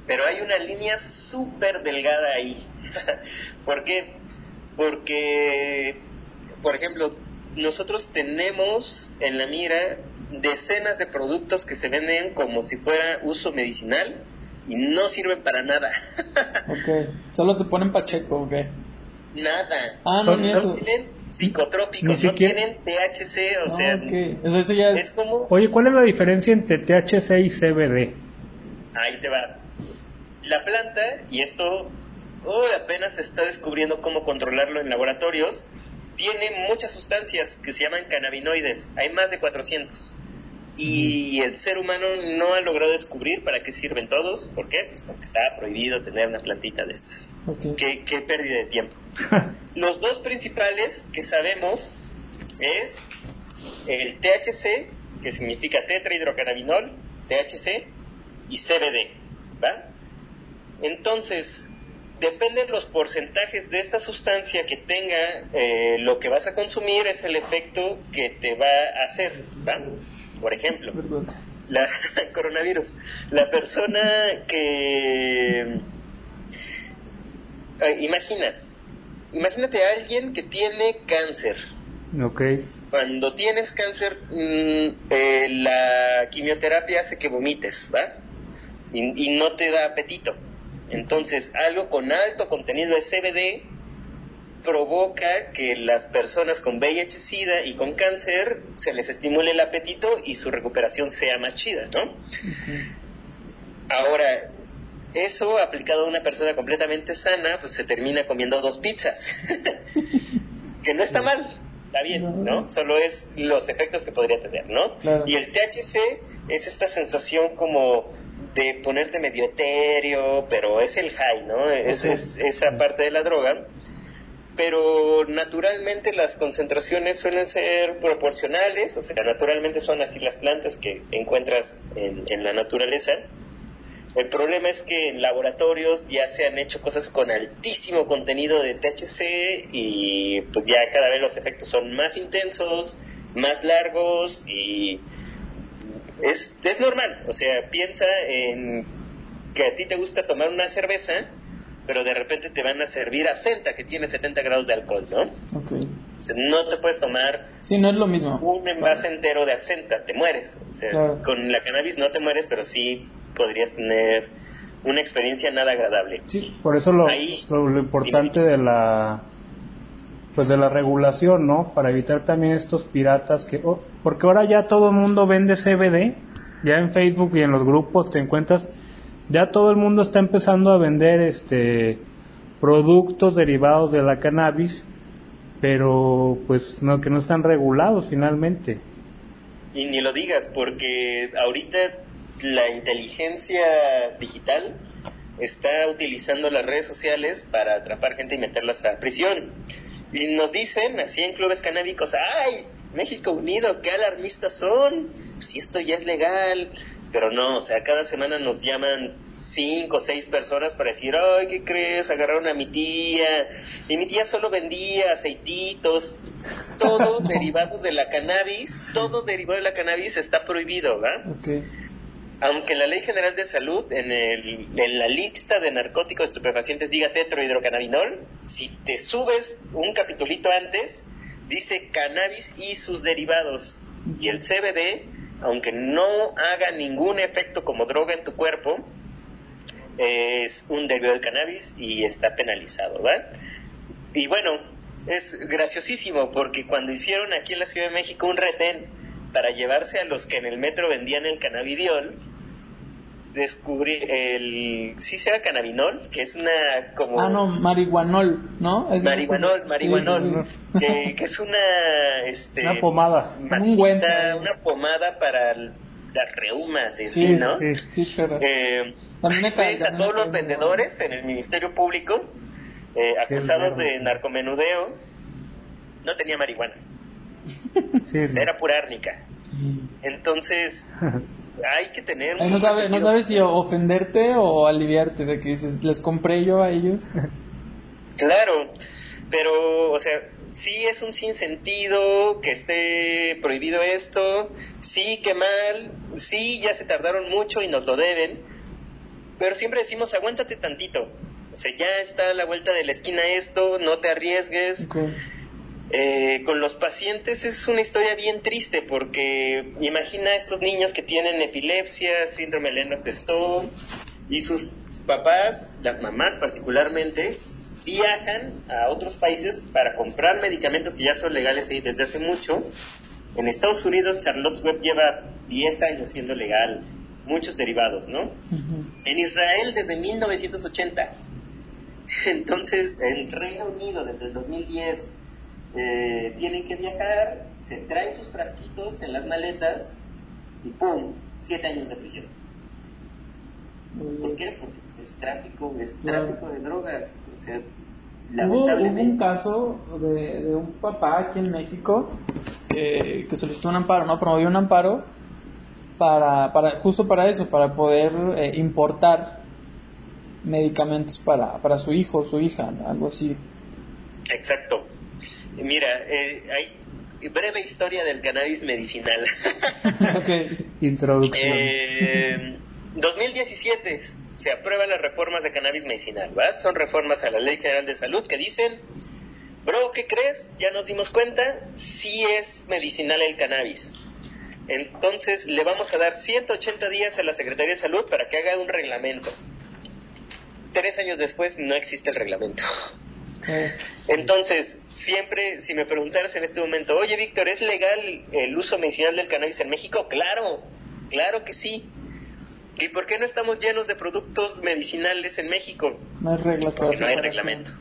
pero hay una línea súper delgada ahí. ¿Por qué? Porque, por ejemplo, nosotros tenemos en la mira decenas de productos que se venden como si fuera uso medicinal y no sirven para nada. Ok. Solo te ponen pacheco, ok. nada. Ah, no, ni No eso. tienen psicotrópicos, no tienen THC, o sea, ok. Eso, eso ya es es. como... Oye, ¿cuál es la diferencia entre THC y CBD? Ahí te va. La planta, y esto oh, apenas se está descubriendo cómo controlarlo en laboratorios, tiene muchas sustancias que se llaman cannabinoides. Hay más de 400. Y el ser humano no ha logrado descubrir para qué sirven todos. ¿Por qué? Pues porque está prohibido tener una plantita de estas. Ok. Qué, qué pérdida de tiempo. Los dos principales que sabemos es el THC, que significa tetrahidrocannabinol, THC, y CBD, ¿va? Entonces, dependen los porcentajes de esta sustancia que tenga eh, lo que vas a consumir, es el efecto que te va a hacer, ¿va? Por ejemplo, la coronavirus. La persona que eh, imagina, imagínate a alguien que tiene cáncer. Ok. Cuando tienes cáncer, mm, eh, la quimioterapia hace que vomites, ¿va? Y, y no te da apetito. Entonces, algo con alto contenido de CBD provoca que las personas con VIH-Sida y con cáncer se les estimule el apetito y su recuperación sea más chida, ¿no? Ahora, eso aplicado a una persona completamente sana, pues se termina comiendo dos pizzas. que no está mal, está bien, ¿no? Solo es los efectos que podría tener, ¿no? Claro. Y el THC es esta sensación como de ponerte medio etéreo, pero es el high, ¿no? Es, es esa parte de la droga. Pero naturalmente las concentraciones suelen ser proporcionales, o sea, naturalmente son así las plantas que encuentras en, la naturaleza. El problema es que en laboratorios ya se han hecho cosas con altísimo contenido de THC y pues ya cada vez los efectos son más intensos, más largos y es, es normal. O sea, piensa en que a ti te gusta tomar una cerveza, pero de repente te van a servir absenta que tiene 70 grados de alcohol, ¿no? Ok. O sea, no te puedes tomar Sí, no es lo mismo. un envase entero de absenta, te mueres. O sea, Claro. con la cannabis no te mueres, pero sí podrías tener una experiencia nada agradable. Sí. Por eso lo, Ahí- lo, lo importante de la pues de la regulación, ¿no? Para evitar también estos piratas que oh, porque ahora ya todo el mundo vende CBD, ya en Facebook y en los grupos te encuentras ya todo el mundo está empezando a vender este productos derivados de la cannabis, pero pues no que no están regulados finalmente. Y ni lo digas, porque ahorita la inteligencia digital está utilizando las redes sociales para atrapar gente y meterlas a prisión. Y nos dicen, así en clubes canábicos, ¡ay! México Unido, qué alarmistas son. Si esto ya es legal. Pero no, o sea, cada semana nos llaman cinco o seis personas para decir, ay, ¿qué crees? Agarraron a mi tía. Y mi tía solo vendía aceititos. Todo derivado de la cannabis, todo derivado de la cannabis está prohibido, ¿verdad? Aunque la Ley General de Salud, en, el, en la lista de narcóticos estupefacientes diga tetrohidrocannabinol, si te subes un capitulito antes, dice cannabis y sus derivados. Y el CBD, aunque no haga ningún efecto como droga en tu cuerpo, es un derivado del cannabis y está penalizado. Y bueno, es graciosísimo porque cuando hicieron aquí en la Ciudad de México un retén para llevarse a los que en el metro vendían el cannabidiol, descubrí el sí se llama cannabinol que es una como ah no marihuanol no marihuanol marihuanol Que, es una este una pomada. Un una pomada para las reumas y sí, no sí, sí eh, a todos los vendedores en el ministerio público eh, acusados de narcomenudeo. No tenía marihuana. Era pura árnica. Entonces hay que tener... no, sabe, no sabes si ofenderte o aliviarte de que dices, les compré yo a ellos. Claro, pero, o sea, sí es un sinsentido que esté prohibido esto, sí que mal, sí ya se tardaron mucho y nos lo deben, pero siempre decimos, aguántate tantito. O sea, ya está a la vuelta de la esquina esto, no te arriesgues. Eh, con los pacientes es una historia bien triste porque imagina estos niños que tienen epilepsia, síndrome de Lennox-Gastaut y sus papás, las mamás particularmente, viajan a otros países para comprar medicamentos que ya son legales ahí desde hace mucho. En Estados Unidos, Charlotte's Web lleva 10 años siendo legal, muchos derivados, ¿no? En Israel desde 1980. Entonces, en Reino Unido desde el 2010 eh, tienen que viajar, se traen sus frasquitos en las maletas y ¡pum! Siete años de prisión. ¿Por qué? Porque pues, es tráfico, es tráfico de drogas. O sea, Hubo, un caso de, un papá aquí en México que, solicitó un amparo, ¿no? Promovió un amparo para, para justo para eso, para poder eh, importar medicamentos para, para su hijo o su hija, algo así. Exacto. Mira, eh, hay breve historia del cannabis medicinal. Introducción. 2017 eh, se aprueban las reformas de cannabis medicinal, ¿va? Son reformas a la Ley General de Salud que dicen, bro, ¿qué crees? Ya nos dimos cuenta, sí es medicinal el cannabis. Entonces le vamos a dar 180 días a la Secretaría de Salud para que haga un reglamento. Tres años después no existe el reglamento. Entonces, siempre, si me preguntaras en este momento, oye Víctor, ¿es legal el uso medicinal del cannabis en México? Claro, claro que sí. ¿Y por qué no estamos llenos de productos medicinales en México? No hay reglas Porque no hay reglamento.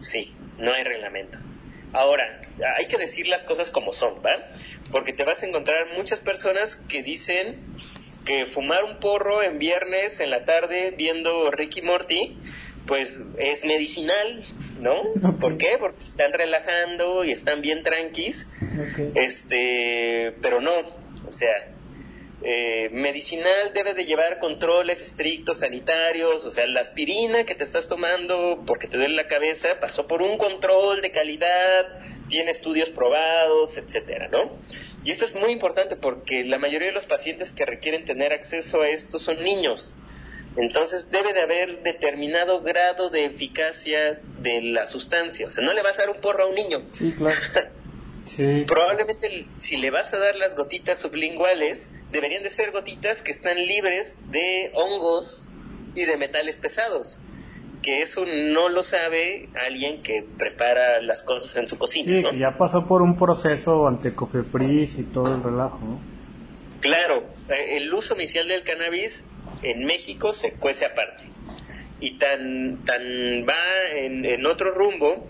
Sí, no hay reglamento. Ahora, hay que decir las cosas como son, ¿va? Porque te vas a encontrar muchas personas que dicen que fumar un porro en viernes en la tarde viendo Ricky Morty pues es medicinal, ¿no? ¿Por qué? Porque se están relajando y están bien tranquis, este, pero no, o sea, eh, medicinal debe de llevar controles estrictos sanitarios, o sea, la aspirina que te estás tomando porque te duele la cabeza pasó por un control de calidad, tiene estudios probados, etcétera, ¿no? Y esto es muy importante porque la mayoría de los pacientes que requieren tener acceso a esto son niños. Entonces debe de haber determinado grado de eficacia de la sustancia. O sea, no le vas a dar un porro a un niño. Sí, claro. Probablemente si le vas a dar las gotitas sublinguales, deberían de ser gotitas que están libres de hongos y de metales pesados. Que eso no lo sabe alguien que prepara las cosas en su cocina. Sí, que ya pasó por un proceso ante Cofepris y todo el relajo. Claro, eh, el uso inicial del cannabis en México se cuece aparte. Y tan, tan va en, otro rumbo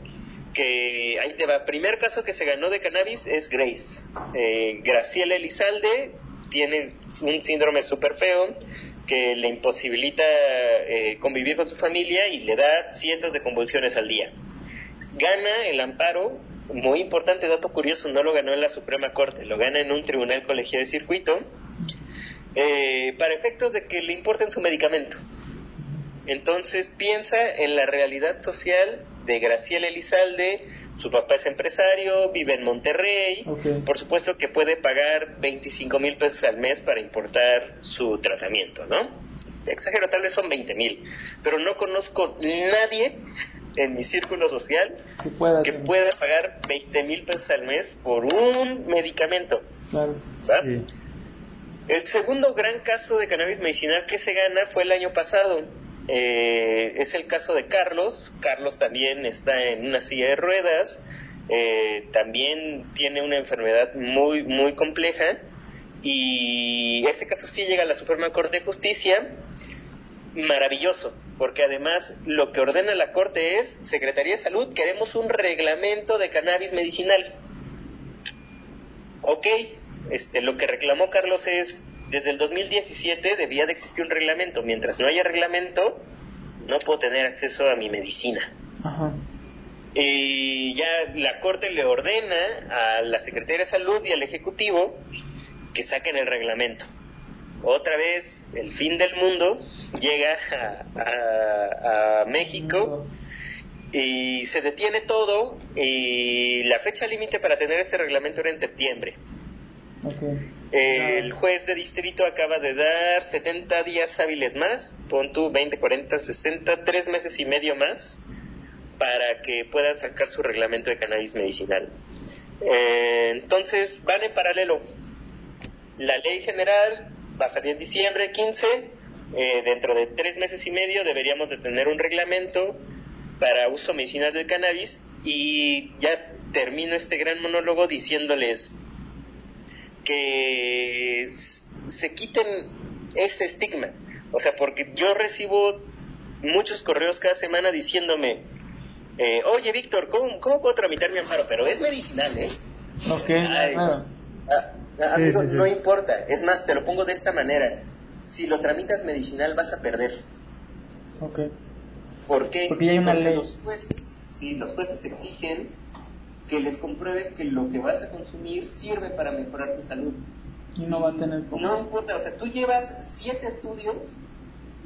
que ahí te va. Primer caso que se ganó de cannabis es Grace. Eh, Graciela Elizalde tiene un síndrome súper feo que le imposibilita eh, convivir con su familia y le da cientos de convulsiones al día. Gana el amparo, muy importante dato curioso, no lo ganó en la Suprema Corte, lo gana en un tribunal colegial de circuito, eh, para efectos de que le importen su medicamento. Entonces piensa en la realidad social de Graciela Elizalde, su papá es empresario, vive en Monterrey, por supuesto que puede pagar 25 mil pesos al mes para importar su tratamiento, ¿no? Exagero, tal vez son 20 mil, pero no conozco nadie en mi círculo social que pueda, pagar 20 mil pesos al mes por un medicamento. El segundo gran caso de cannabis medicinal que se gana fue el año pasado eh, es el caso de Carlos. Carlos también está en una silla de ruedas. Eh, también tiene una enfermedad muy, muy compleja. Y este caso sí llega a la Suprema Corte de Justicia. Maravilloso, porque además lo que ordena la Corte es, Secretaría de Salud, queremos un reglamento de cannabis medicinal. Ok, este, lo que reclamó Carlos es, desde el 2017 debía de existir un reglamento. Mientras no haya reglamento, no puedo tener acceso a mi medicina. Y ya la Corte le ordena a la Secretaría de Salud y al Ejecutivo que saquen el reglamento. Otra vez, el fin del mundo llega a, a México y se detiene todo y la fecha límite para tener este reglamento era en septiembre. El juez de distrito acaba de dar 70 días hábiles más, pon tú 20, 40, 60, tres meses y medio más para que puedan sacar su reglamento de cannabis medicinal. Eh, entonces van en paralelo. La ley general va a salir en diciembre 15. Eh, dentro de tres meses y medio deberíamos de tener un reglamento para uso medicinal del cannabis y ya termino este gran monólogo diciéndoles que se quiten ese estigma. O sea, porque yo recibo muchos correos cada semana diciéndome, eh, oye Víctor, ¿cómo, puedo tramitar mi amparo? Pero es medicinal, ¿eh? Ok, ah, amigo, no importa. Es más, te lo pongo de esta manera. Si lo tramitas medicinal vas a perder. Ok. ¿Por qué? Porque hay una Porque ley. Los jueces, sí, los jueces exigen que les compruebes que lo que vas a consumir sirve para mejorar tu salud. Y no va a tener No importa, o sea, tú llevas siete estudios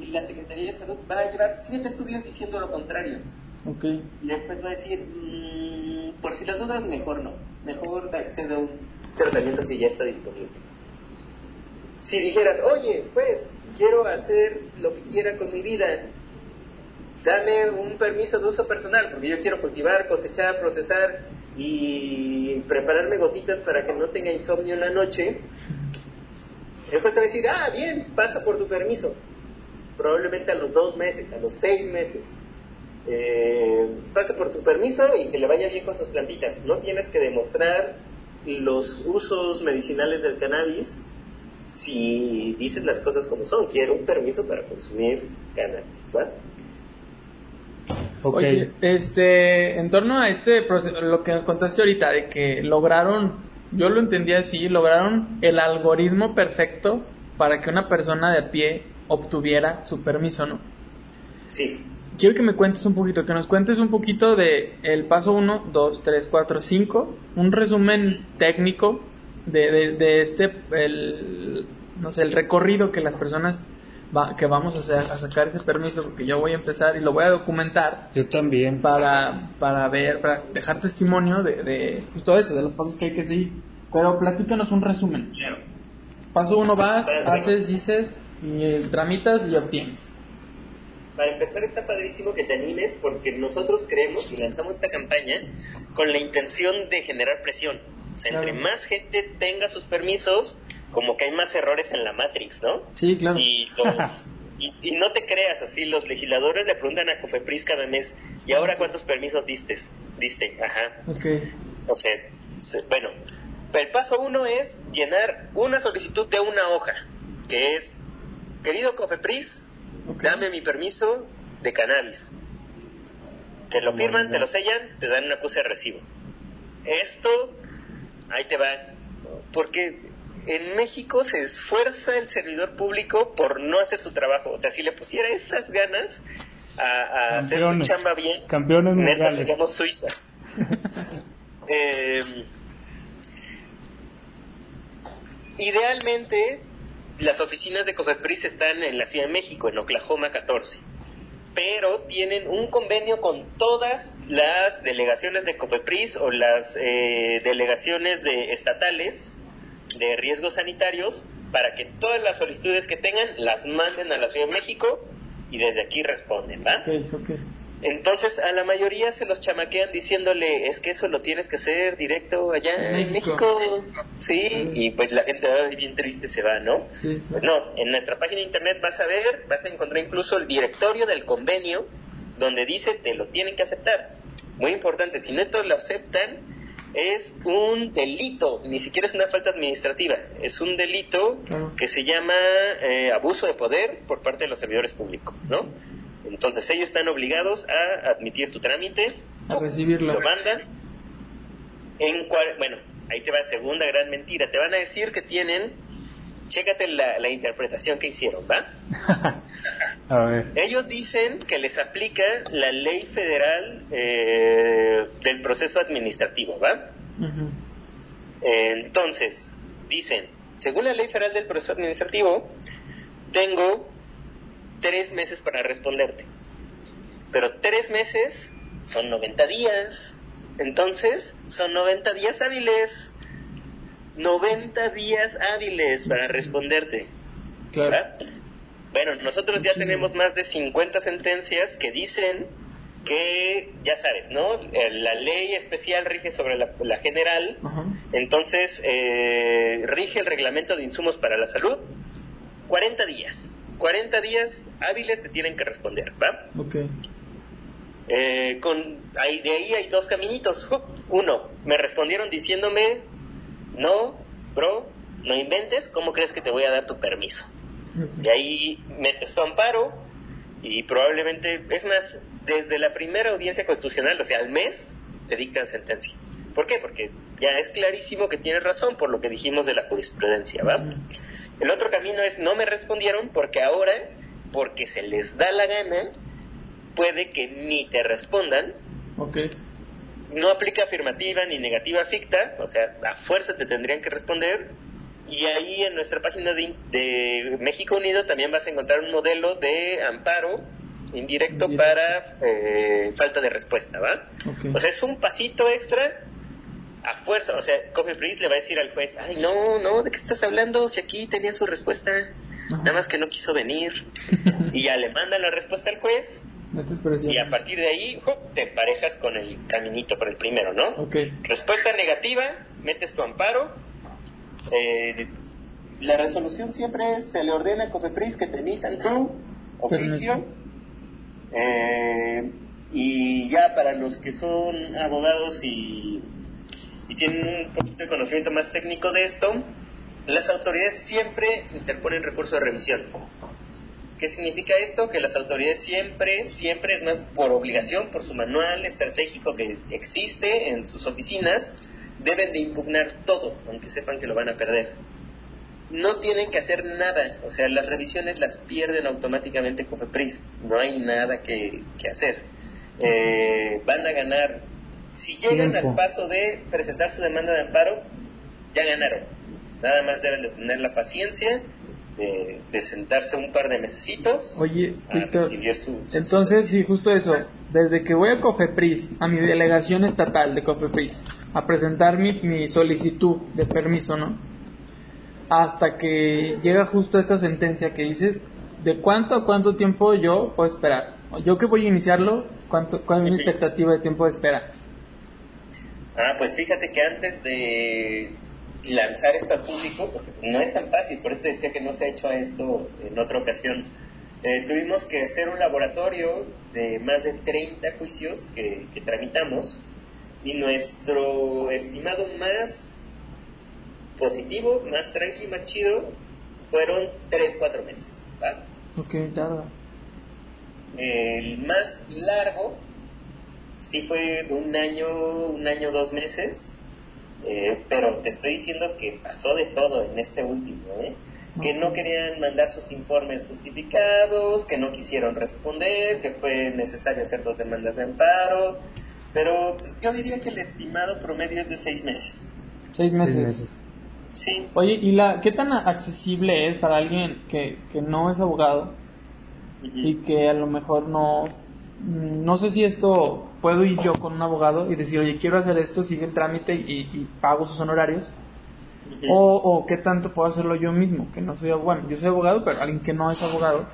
y la Secretaría de Salud va a llevar siete estudios diciendo lo contrario. Ok. Y después va a decir, mm, por si las dudas, mejor no. Mejor accede a un tratamiento que ya está disponible. Si dijeras, oye, pues, quiero hacer lo que quiera con mi vida, dame un permiso de uso personal, porque yo quiero cultivar, cosechar, procesar y prepararme gotitas para que no tenga insomnio en la noche, el juez te va a decir, ah, bien, pasa por tu permiso. Probablemente a los dos meses, a los seis meses. Eh, pasa por tu permiso y que le vaya bien con tus plantitas. No tienes que demostrar los usos medicinales del cannabis si dices las cosas como son. Quiero un permiso para consumir cannabis. ¿va? Oye, este, en torno a este proceso, lo que nos contaste ahorita, de que lograron, yo lo entendía así, lograron el algoritmo perfecto para que una persona de a pie obtuviera su permiso, ¿no? Sí. Quiero que me cuentes un poquito, que nos cuentes un poquito de el paso 1, 2, 3, 4, 5, un resumen técnico de, de, de este, el, no sé, el recorrido que las personas que vamos a, hacer, a sacar ese permiso porque yo voy a empezar y lo voy a documentar. Yo también. Para, para ver, para dejar testimonio de, de pues, todo eso, de los pasos que hay que seguir. Pero platícanos un resumen. Paso uno vas, haces, dices, y eh, tramitas y obtienes. Para empezar está padrísimo que te animes porque nosotros creemos y lanzamos esta campaña con la intención de generar presión. O sea, entre más gente tenga sus permisos, como que hay más errores en la Matrix, ¿no? Sí, claro. Y, y, no te creas así, los legisladores le preguntan a Cofepris cada mes, ¿y ahora cuántos permisos diste? Diste, ajá. Ok. O sea, bueno, el paso uno es llenar una solicitud de una hoja, que es, querido Cofepris, dame mi permiso de cannabis. Te lo firman, te lo sellan, te dan una acuse de recibo. Esto, ahí te va. Porque en México se esfuerza el servidor público por no hacer su trabajo. O sea, si le pusiera esas ganas a, a hacer su chamba bien, Campeones neta seríamos Suiza. Eh, idealmente, las oficinas de Cofepris están en la Ciudad de México, en Oklahoma 14 pero tienen un convenio con todas las delegaciones de COFEPRIS o las eh, delegaciones de estatales de riesgos sanitarios para que todas las solicitudes que tengan las manden a la Ciudad de México y desde aquí responden, ¿va? Ok, ok. Entonces a la mayoría se los chamaquean diciéndole es que eso lo tienes que hacer directo allá en México. México, sí, y pues la gente "Ay, bien triste se va, ¿no? Sí. No, en nuestra página de internet vas a ver, vas a encontrar incluso el directorio del convenio donde dice te lo tienen que aceptar. Muy importante, si no todos lo aceptan, es un delito, ni siquiera es una falta administrativa, es un delito Claro. que se llama eh, abuso de poder por parte de los servidores públicos, ¿no? Entonces ellos están obligados a admitir tu trámite, A recibirlo. lo mandan. En bueno, ahí te va segunda gran mentira. Te van a decir que tienen, chécate la, la interpretación que hicieron, ¿va? A ver. Ellos dicen que les aplica la ley federal eh, del proceso administrativo, ¿va? Eh, entonces, dicen, según la ley federal del proceso administrativo, tengo tres meses para responderte. Pero tres meses son 90 días. Entonces, son 90 días hábiles. 90 días hábiles para responderte. Claro. ¿verdad? Bueno, nosotros ya Sí. tenemos más de 50 sentencias que dicen que, ya sabes, ¿no? Eh, La ley especial rige sobre la, la general, Ajá. entonces eh, rige el reglamento de insumos para la salud. 40 días. 40 días hábiles te tienen que responder, ¿va? Ok. Eh, con, ahí, de ahí hay dos caminitos. Uno, me respondieron diciéndome, no, bro, no inventes, ¿cómo crees que te voy a dar tu permiso? Y ahí metes tu amparo y probablemente, es más, desde la primera audiencia constitucional, o sea, al mes, te dictan sentencia. ¿Por qué? Porque ya es clarísimo que tienes razón por lo que dijimos de la jurisprudencia, ¿va? El otro camino es no me respondieron porque ahora, porque se les da la gana, puede que ni te respondan, Ok. No aplica afirmativa ni negativa ficta, o sea, a fuerza te tendrían que responder. Y ahí en nuestra página de, de México Unido también vas a encontrar un modelo de amparo indirecto Indirecto. para eh, falta de respuesta, ¿va? O sea, es un pasito extra a fuerza. O sea, Cofepris le va a decir al juez, ay, no, no, ¿de qué estás hablando? Si aquí tenía su respuesta, nada más que no quiso venir. y ya le manda la respuesta al juez Y a partir de ahí te emparejas con el caminito, por el primero, ¿no? Ok. Respuesta negativa, metes tu amparo. Eh, la resolución siempre es, se le ordena a Cofepris que te emitan tu oficio. Eh, y ya para los que son abogados y, y tienen un poquito de conocimiento más técnico de esto, las autoridades siempre interponen recurso de revisión. ¿Qué significa esto? Que las autoridades siempre, siempre es más por obligación, por su manual estratégico que existe en sus oficinas, deben de impugnar todo, aunque sepan que lo van a perder. No tienen que hacer nada, o sea, las revisiones las pierden automáticamente Cofepris, no hay nada que, que hacer. Eh, van a ganar, si llegan Tiempo. al paso de presentar su demanda de amparo, ya ganaron. Nada más deben de tener la paciencia de, de sentarse un par de mesecitos Oye, Víctor, su, su- Entonces, sí, justo eso. Desde que voy a Cofepris, a mi delegación estatal de Cofepris, a presentar mi, mi solicitud de permiso, ¿no? Hasta que llega justo esta sentencia que dices, ¿de cuánto a cuánto tiempo yo puedo esperar? Yo que voy a iniciarlo, ¿cuánto, ¿cuál es mi expectativa de tiempo de espera? Ah, pues fíjate que antes de lanzar esto al público, porque no es tan fácil, por eso decía que no se ha hecho esto en otra ocasión, eh, tuvimos que hacer un laboratorio de más de 30 juicios que, que tramitamos y nuestro estimado más positivo, más tranqui, más chido, fueron 3-4 meses. ¿va? Ok, tarda. El más largo sí fue de un año, un año, dos meses, eh, pero te estoy diciendo que pasó de todo en este último, ¿eh? que no querían mandar sus informes justificados, que no quisieron responder, que fue necesario hacer dos demandas de amparo, pero yo diría que el estimado promedio es de seis meses. Seis meses. Sí. Oye, ¿y la, qué tan accesible es para alguien que, que no es abogado y que a lo mejor no, no sé si esto puedo ir yo con un abogado y decir, oye, quiero hacer esto, sigue el trámite y, y pago sus honorarios? O, o qué tanto puedo hacerlo yo mismo, que no soy abogado. Bueno, yo soy abogado, pero alguien que no es abogado,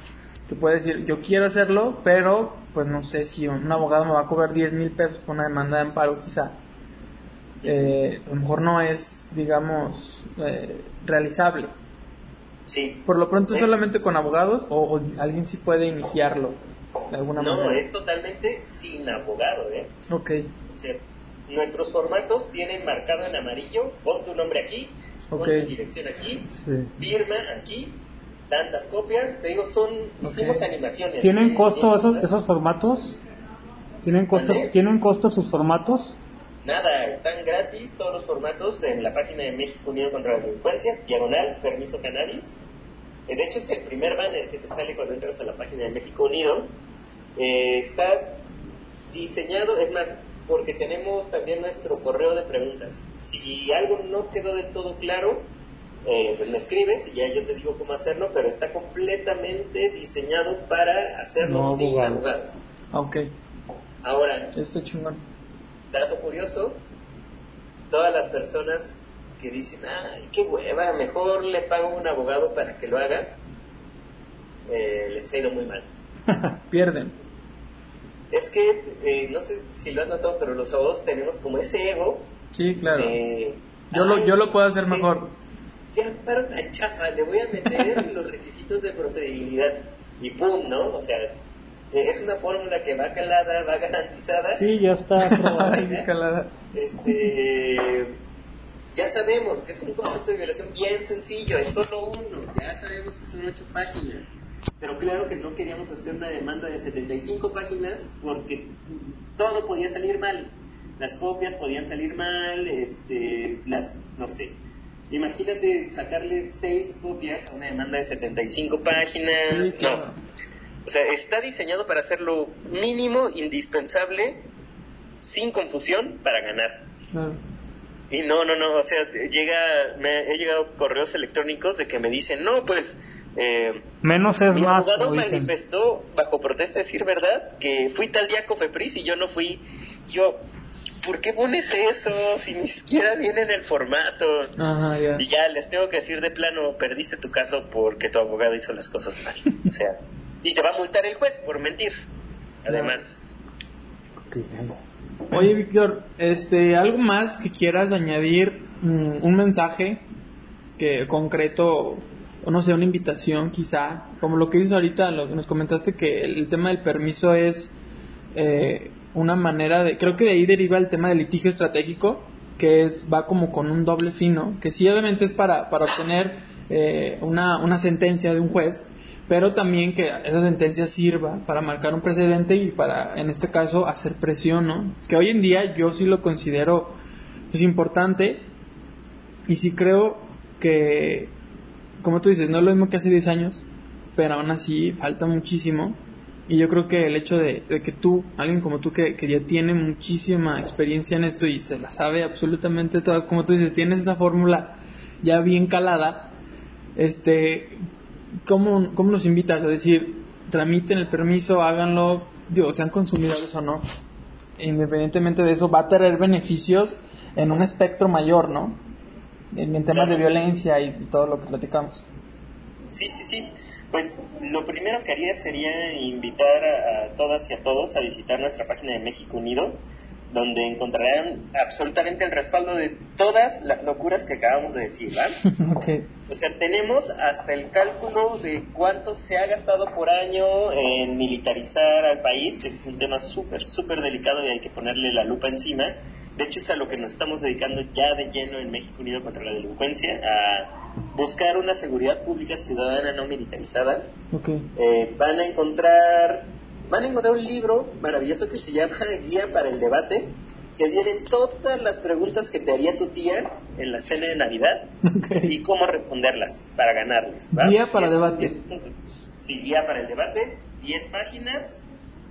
que puede decir, yo quiero hacerlo, pero pues no sé si un abogado me va a cobrar 10 mil pesos por una demanda de amparo, quizá. Eh, a lo mejor no es, digamos, eh, realizable. Sí. Por lo pronto Es- solamente con abogados o, o alguien sí puede iniciarlo de alguna No, manera. es totalmente sin abogado, ¿eh? Ok, O sea, nuestros formatos tienen marcado en amarillo, pon tu nombre aquí, pon tu dirección aquí, Sí. firma aquí, tantas copias, te digo, son, hicimos animaciones. ¿Tienen costo esos, esos formatos? ¿Tienen costo. ¿Tienen costo sus formatos? Nada, están gratis todos los formatos en la página de México Unido contra la Delincuencia, diagonal, permiso cannabis. De hecho, es el primer banner que te sale cuando entras a la página de México Unido. Eh, está diseñado, es más, porque tenemos también nuestro correo de preguntas. Si algo no quedó del todo claro, eh, pues me escribes y ya yo te digo cómo hacerlo, pero está completamente diseñado para hacerlo No sin abogado. abogado. ok, Ahora, chingón. dato curioso, todas las personas que dicen, ay, qué hueva, mejor le pago a un abogado para que lo haga, eh, les ha ido muy mal. Pierden. Es que, eh, no sé si lo has notado, pero los abogados tenemos como ese ego Sí, claro. de... Yo lo, "Ay, yo lo puedo hacer mejor. Qué amparo tan chafa, le voy a meter los requisitos de procedibilidad y pum, ¿no? O sea, es una fórmula que va calada, va garantizada. Sí, ya está qué calada. Este, ya sabemos que es un concepto de violación bien sencillo, es solo uno, ya sabemos que son ocho páginas. Pero claro que no queríamos hacer una demanda de 75 páginas porque todo podía salir mal. Las copias podían salir mal, este, las, no sé. Imagínate sacarle seis copias a una demanda de 75 páginas. Sí, claro. No. O sea, está diseñado para hacer lo mínimo indispensable sin confusión para ganar. Claro. Y no, no, no, o sea, llega, me he llegado correos electrónicos de que me dicen, no, pues, eh, Menos es mi más, abogado manifestó bajo protesta decir verdad que fui tal día a Cofepris y yo no fui. Yo, ¿por qué pones eso si ni siquiera viene en el formato? Ajá, ya. Y ya les tengo que decir de plano, perdiste tu caso porque tu abogado hizo las cosas mal. O sea, y te va a multar el juez por mentir. Además, Oye, Víctor, este, algo más que quieras añadir, Mm, un mensaje que concreto, o no sé, una invitación quizá, como lo que dices ahorita, lo nos comentaste que el, tema del permiso es eh, una manera de, creo que de ahí deriva el tema del litigio estratégico, que es va como con un doble fino, que sí obviamente es para, para obtener eh, una, una sentencia de un juez, pero también que esa sentencia sirva para marcar un precedente y para, en este caso, hacer presión, ¿no? Que hoy en día yo sí lo considero pues, importante y sí creo que, como tú dices, no es lo mismo que hace 10 años, pero aún así falta muchísimo. Y yo creo que el hecho de, de que tú, alguien como tú que, que, ya tiene muchísima experiencia en esto y se la sabe absolutamente todas, como tú dices, tienes esa fórmula ya bien calada, este, ¿cómo, cómo nos invitas a decir, tramiten el permiso, háganlo, digo, sean consumidores o no? Independientemente de eso, va a traer beneficios en un espectro mayor, ¿no? En, en temas de violencia y, y todo lo que platicamos. Sí, sí, sí. Pues lo primero que haría sería invitar a, a, todas y a todos a visitar nuestra página de México Unido, donde encontrarán absolutamente el respaldo de todas las locuras que acabamos de decir, ¿vale? okay. O sea, tenemos hasta el cálculo de cuánto se ha gastado por año en militarizar al país, que es un tema súper, súper delicado y hay que ponerle la lupa encima. De hecho, es a lo que nos estamos dedicando ya de lleno en México Unido contra la Delincuencia, a buscar una seguridad pública ciudadana no militarizada. Okay. Eh, van a encontrar van a encontrar un libro maravilloso que se llama Guía para el Debate, que vienen todas las preguntas que te haría tu tía en la cena de Navidad y cómo responderlas para ganarles. Guía para el debate. Sí, guía para el debate, 10 páginas,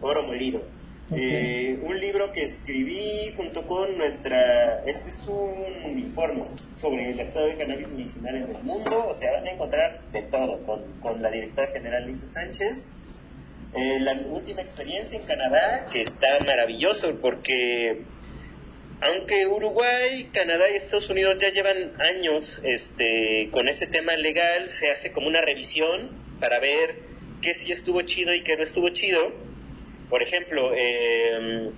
oro molido. Eh, un libro que escribí junto con nuestra, este es un informe sobre el estado de cannabis medicinal en el mundo, o sea, van a encontrar de todo con, con la directora general Luisa Sánchez. Eh, la última experiencia en Canadá, que está maravilloso porque aunque Uruguay, Canadá y Estados Unidos ya llevan años este, con ese tema legal, se hace como una revisión para ver qué sí estuvo chido y qué no estuvo chido por ejemplo, eh,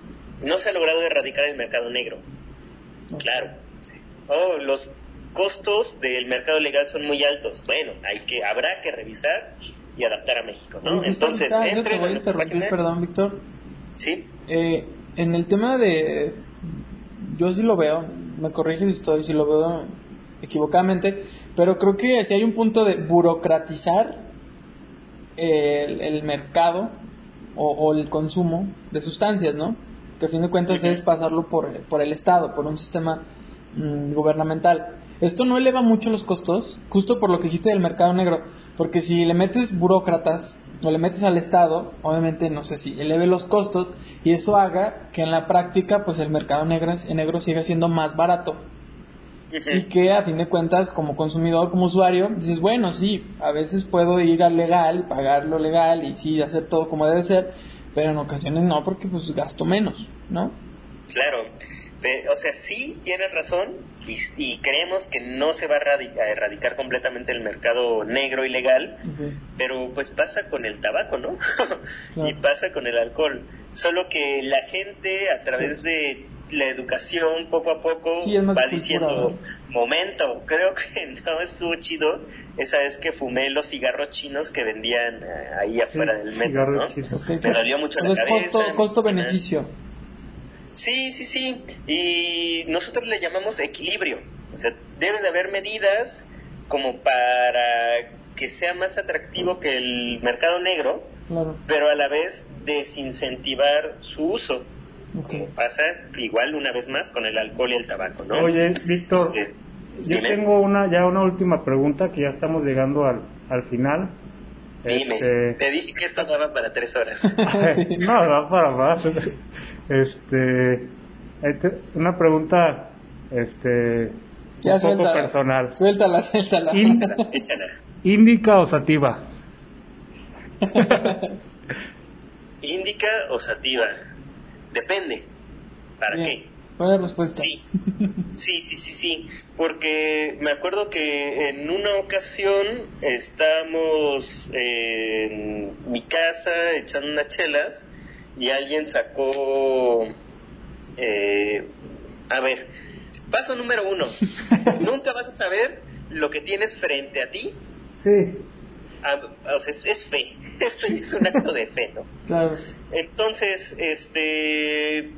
no se ha logrado erradicar el mercado negro. Claro. Oh, los costos del mercado legal son muy altos. Bueno, hay que habrá que revisar y adaptar a México, ¿no? Entonces, entre voy a interrumpir, perdón, Víctor. Sí. Eh, en el tema de yo sí lo veo, me corrige si estoy, si lo veo equivocadamente, pero creo que si hay un punto de burocratizar el, el mercado o, el consumo de sustancias, ¿no? Que a fin de cuentas es pasarlo por, por el Estado, por un sistema mm, gubernamental. Esto no eleva mucho los costos, justo por lo que dijiste del mercado negro, porque si le metes burócratas o le metes al Estado, obviamente no sé si eleve los costos y eso haga que en la práctica pues el mercado negro, negro siga siendo más barato. Y que a fin de cuentas como consumidor, como usuario, dices, bueno, sí, a veces puedo ir al legal, pagar lo legal y sí, hacer todo como debe ser, pero en ocasiones no, porque pues gasto menos, ¿no? Claro, o sea, sí tienes razón y, creemos que no se va a, erradicar completamente el mercado negro ilegal, pero pues pasa con el tabaco, ¿no? y pasa con el alcohol. Solo que la gente a través de la educación poco a poco va diciendo, momento, creo que no estuvo chido esa vez que fumé los cigarros chinos que vendían eh, ahí afuera del metro, ¿no? Me dolió mucho la cabeza. Costo-beneficio. Sí, sí, sí. Y nosotros le llamamos equilibrio. O sea, debe de haber medidas como para que sea más atractivo que el mercado negro, pero a la vez desincentivar su uso. Pasa igual una vez más con el alcohol y el tabaco, ¿no? Oye, Víctor, este, yo tengo una ya una última pregunta que ya estamos llegando al, al final. Dime, este, te dije que esto daba para tres horas. no, da para más. Este, este, una pregunta, este, un poco personal. Suéltala, suéltala. échala. ¿Índica o sativa? Índica o sativa. Depende. ¿Para qué? Buena respuesta. Sí. sí, sí, sí, sí. Porque me acuerdo que en una ocasión estábamos en mi casa echando unas chelas y alguien sacó... Eh, a ver, paso número uno. Nunca vas a saber lo que tienes frente a ti. Sí. Ah, o sea, es, fe. Esto es un acto de fe, ¿no? Claro. Entonces, este.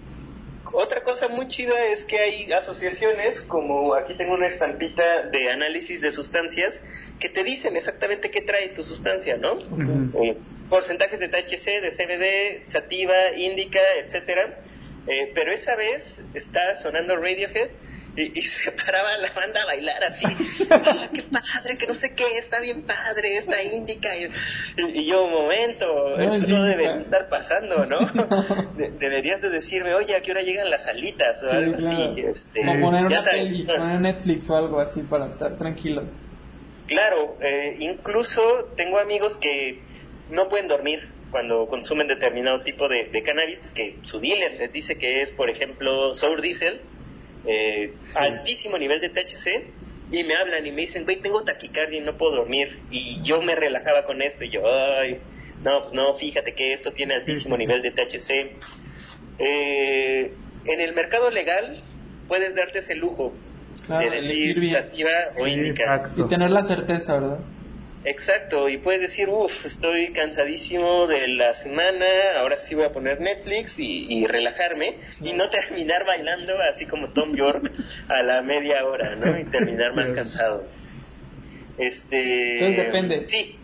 Otra cosa muy chida es que hay asociaciones, como aquí tengo una estampita de análisis de sustancias, que te dicen exactamente qué trae tu sustancia, ¿no? Eh, porcentajes de THC, de CBD, sativa, índica, etcétera. Eh, pero esa vez está sonando Radiohead y, se paraba la banda a bailar así, ah, qué padre, que no sé qué, está bien padre, está índica. Y, yo, un momento, eso no debe estar pasando, ¿no? deberías de decirme, oye, ¿a qué hora llegan las salitas? O algo así. Este, o poner una peli, poner Netflix o algo así para estar tranquilo. Claro, eh, incluso tengo amigos que no pueden dormir cuando consumen determinado tipo de, de, cannabis, que su dealer les dice que es, por ejemplo, Sour Diesel, eh, altísimo nivel de THC y me hablan y me dicen, güey, tengo taquicardia y no puedo dormir. Y yo me relajaba con esto y yo, ay, no, pues no, fíjate que esto tiene altísimo nivel de THC. Eh, en el mercado legal puedes darte ese lujo de decir sativa o indica. Y tener la certeza, ¿verdad? Exacto, y puedes decir, uff, estoy cansadísimo de la semana, ahora sí voy a poner Netflix y, relajarme y no terminar bailando así como Tom York a la media hora, ¿no? Y terminar más cansado. Este, Entonces depende. Sí,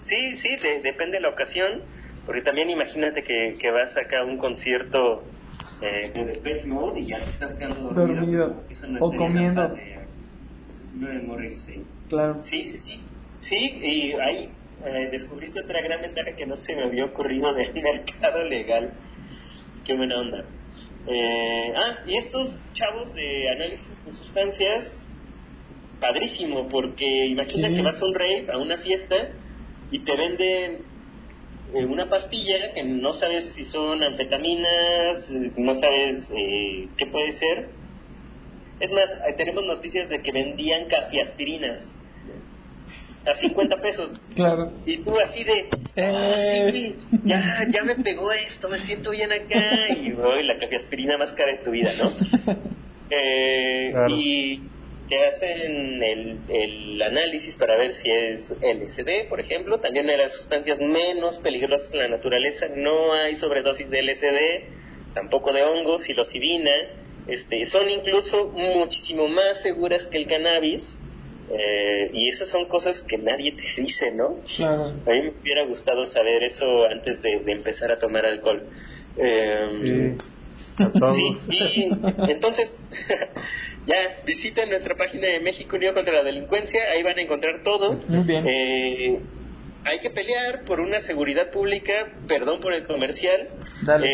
sí, sí, depende de la ocasión, Porque también imagínate que, que vas acá a un concierto eh, de Depeche Mode y ya te estás quedando dormido. Dormido. pues, eso no O comiendo. padre. Lo de Morrissey. Claro. Sí, sí, sí. Sí, y ahí eh, descubriste otra gran ventaja que no se me había ocurrido del mercado legal. Qué buena onda. Eh, ah, y estos chavos de análisis de sustancias, padrísimo, porque imagina Sí. que vas a un rave, a una fiesta, y te venden eh, una pastilla que no sabes si son anfetaminas, no sabes eh, qué puede ser. Es más, tenemos noticias de que vendían cafiaspirinas a 50 pesos. Claro. Y tú así de, "Ah, Eh. sí, ya, ya me pegó esto, me siento bien acá. Y voy, la aspirina más cara de tu vida, ¿no? Eh, Claro. Y te hacen el, el análisis para ver si es LSD, por ejemplo. También de las sustancias menos peligrosas en la naturaleza. No hay sobredosis de LSD, tampoco de hongos, psilocibina. Este, son incluso muchísimo más seguras que el cannabis. Eh, y esas son cosas que nadie te dice, ¿no? Claro. A mí me hubiera gustado saber eso antes de, de empezar a tomar alcohol. Eh, Sí. Sí, y entonces ya visiten nuestra página de México Unido contra la Delincuencia, ahí van a encontrar todo. Muy bien. Eh, hay que pelear por una seguridad pública, perdón por el comercial, Dale.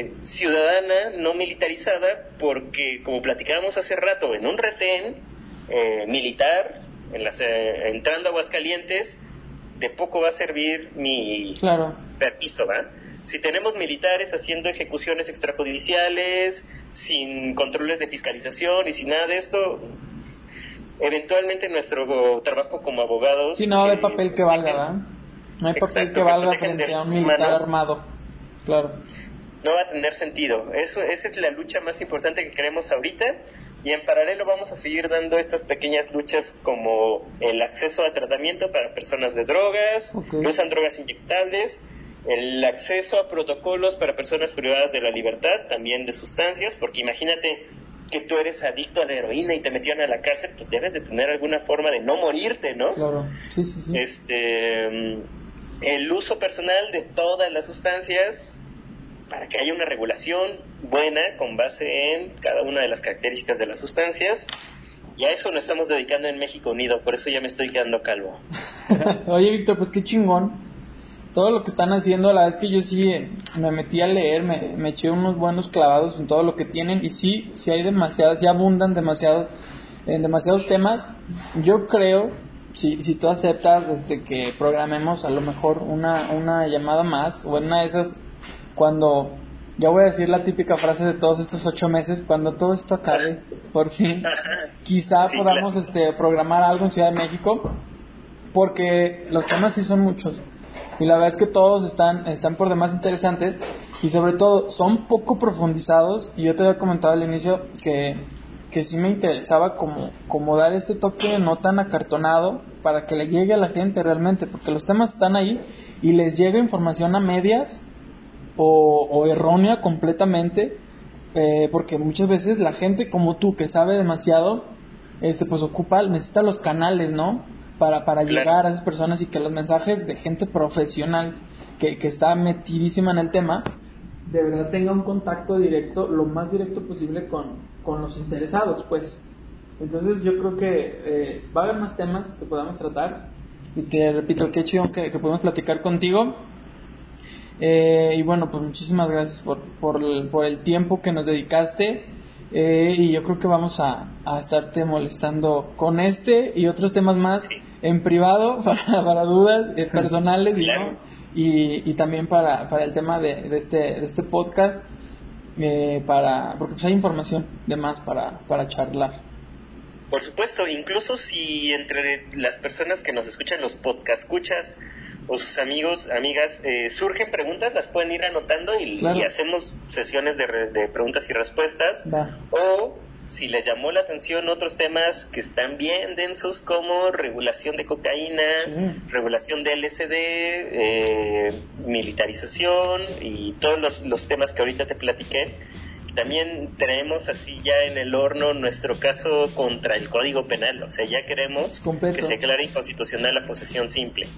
eh, ciudadana, no militarizada, porque como platicábamos hace rato, en un retén eh, militar, en las, eh, entrando a Aguascalientes, de poco va a servir mi Claro. permiso, ¿va? Si tenemos militares haciendo ejecuciones extrajudiciales, sin controles de fiscalización y sin nada de esto, eventualmente nuestro trabajo como abogados... Sí, no va a haber eh, papel que valga, ¿verdad? No hay papel Exacto, que valga frente a un militar humanos. armado. Claro. no va a tener sentido. Eso, esa es la lucha más importante que queremos ahorita y en paralelo vamos a seguir dando estas pequeñas luchas como el acceso a tratamiento para personas de drogas, que usan drogas inyectables, el acceso a protocolos para personas privadas de la libertad, también de sustancias, porque imagínate que tú eres adicto a la heroína y te metieron a la cárcel, pues debes de tener alguna forma de no morirte, ¿no? Claro. Sí, sí, sí. este mm, el uso personal de todas las sustancias para que haya una regulación buena con base en cada una de las características de las sustancias y a eso nos estamos dedicando en México Unido por eso ya me estoy quedando calvo Oye, Víctor, pues qué chingón. Todo lo que están haciendo, la verdad es que yo sí eh, me metí a leer, me, me eché unos buenos clavados en todo lo que tienen y sí, sí hay demasiadas, sí abundan demasiado en demasiados temas. Yo creo, si, si tú aceptas este, que programemos a lo mejor una, una llamada más o en una de esas, cuando, ya voy a decir la típica frase de todos estos ocho meses, cuando todo esto acabe, por fin, quizá Sí, podamos este, programar algo en Ciudad de México porque los temas sí son muchos y la verdad es que todos están, están por demás interesantes y sobre todo son poco profundizados y yo te había comentado al inicio que, que sí me interesaba como, como dar este toque no tan acartonado para que le llegue a la gente realmente porque los temas están ahí y les llega información a medias o, o errónea completamente eh, porque muchas veces la gente como tú que sabe demasiado este pues ocupa necesita los canales no para, para Claro. llegar a esas personas y que los mensajes de gente profesional que, que está metidísima en el tema de verdad tenga un contacto directo lo más directo posible con, con los interesados pues. Entonces yo creo que eh, va a haber más temas que podamos tratar. Y te repito qué chido que, que podemos platicar contigo eh, y bueno, pues muchísimas gracias por, por, el, por el tiempo que nos dedicaste. Eh, y yo creo que vamos a, a estarte molestando con este y otros temas más Sí. en privado para, para dudas eh, personales y, Claro. ¿no? y, y también para, para el tema de, de este, de este podcast. eh, para, porque pues hay información de más para, para charlar. Por supuesto, incluso si entre las personas que nos escuchan, los podcast escuchas o sus amigos, amigas, eh, surgen preguntas, las pueden ir anotando y, Claro. y hacemos sesiones de, re- de preguntas y respuestas. Va. O si les llamó la atención otros temas que están bien densos como regulación de cocaína, Sí. regulación de LSD, eh, militarización y todos los, los temas que ahorita te platiqué. También tenemos así ya en el horno nuestro caso contra el Código Penal, o sea, ya queremos Completo. que se aclare inconstitucional la posesión simple.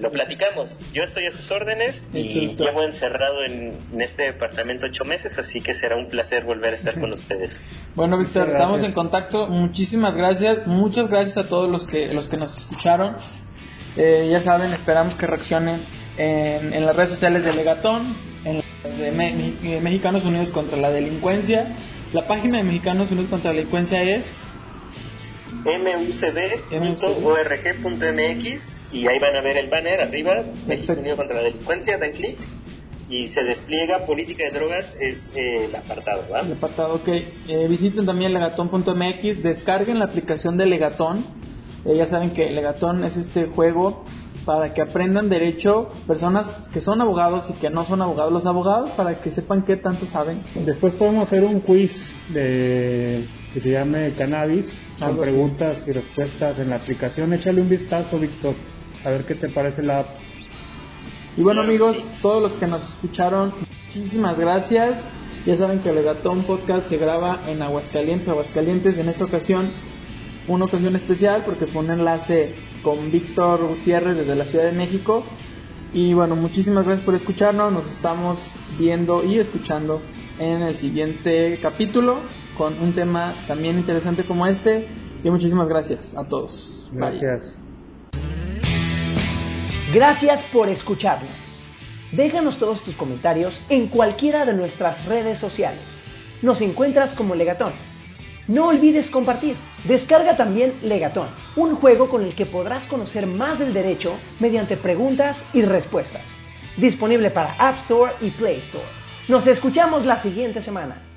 Lo platicamos. Yo estoy a sus órdenes y Exacto. llevo encerrado en, en este departamento ocho meses, así que será un placer volver a estar con ustedes. Bueno, Víctor, estamos en contacto. Muchísimas gracias. Muchas gracias a todos los que los que nos escucharon. Eh, ya saben, esperamos que reaccionen en, en las redes sociales de Legatón, en las de Me- Me- Mexicanos Unidos contra la Delincuencia. La página de Mexicanos Unidos contra la Delincuencia es mucd.org.mx y ahí van a ver el banner arriba, México. Unido contra la Delincuencia, dan clic y se despliega Política de Drogas, es eh, el apartado, ¿va? el apartado. Ok, Eh, visiten también legatón.mx, descarguen la aplicación de Legatón. Eh, ya saben que Legatón es este juego para que aprendan derecho personas que son abogados y que no son abogados. Los abogados para que sepan qué tanto saben. Después podemos hacer un quiz de que se llame Cannabis, con así. preguntas y respuestas en la aplicación. Échale un vistazo, Víctor, a ver qué te parece la app. Y bueno amigos, todos los que nos escucharon, muchísimas gracias. Ya saben que Legatón Podcast se graba en Aguascalientes, Aguascalientes. En esta ocasión, una ocasión especial porque fue un enlace con Víctor Gutiérrez desde la Ciudad de México. Y bueno, muchísimas gracias por escucharnos. Nos estamos viendo y escuchando en el siguiente capítulo con un tema también interesante como este. Y muchísimas gracias a todos. Bye. Gracias. Gracias por escucharnos. Déjanos todos tus comentarios en cualquiera de nuestras redes sociales. Nos encuentras como Legatón. No olvides compartir. Descarga también Legatón, un juego con el que podrás conocer más del derecho mediante preguntas y respuestas. Disponible para App Store y Play Store. Nos escuchamos la siguiente semana.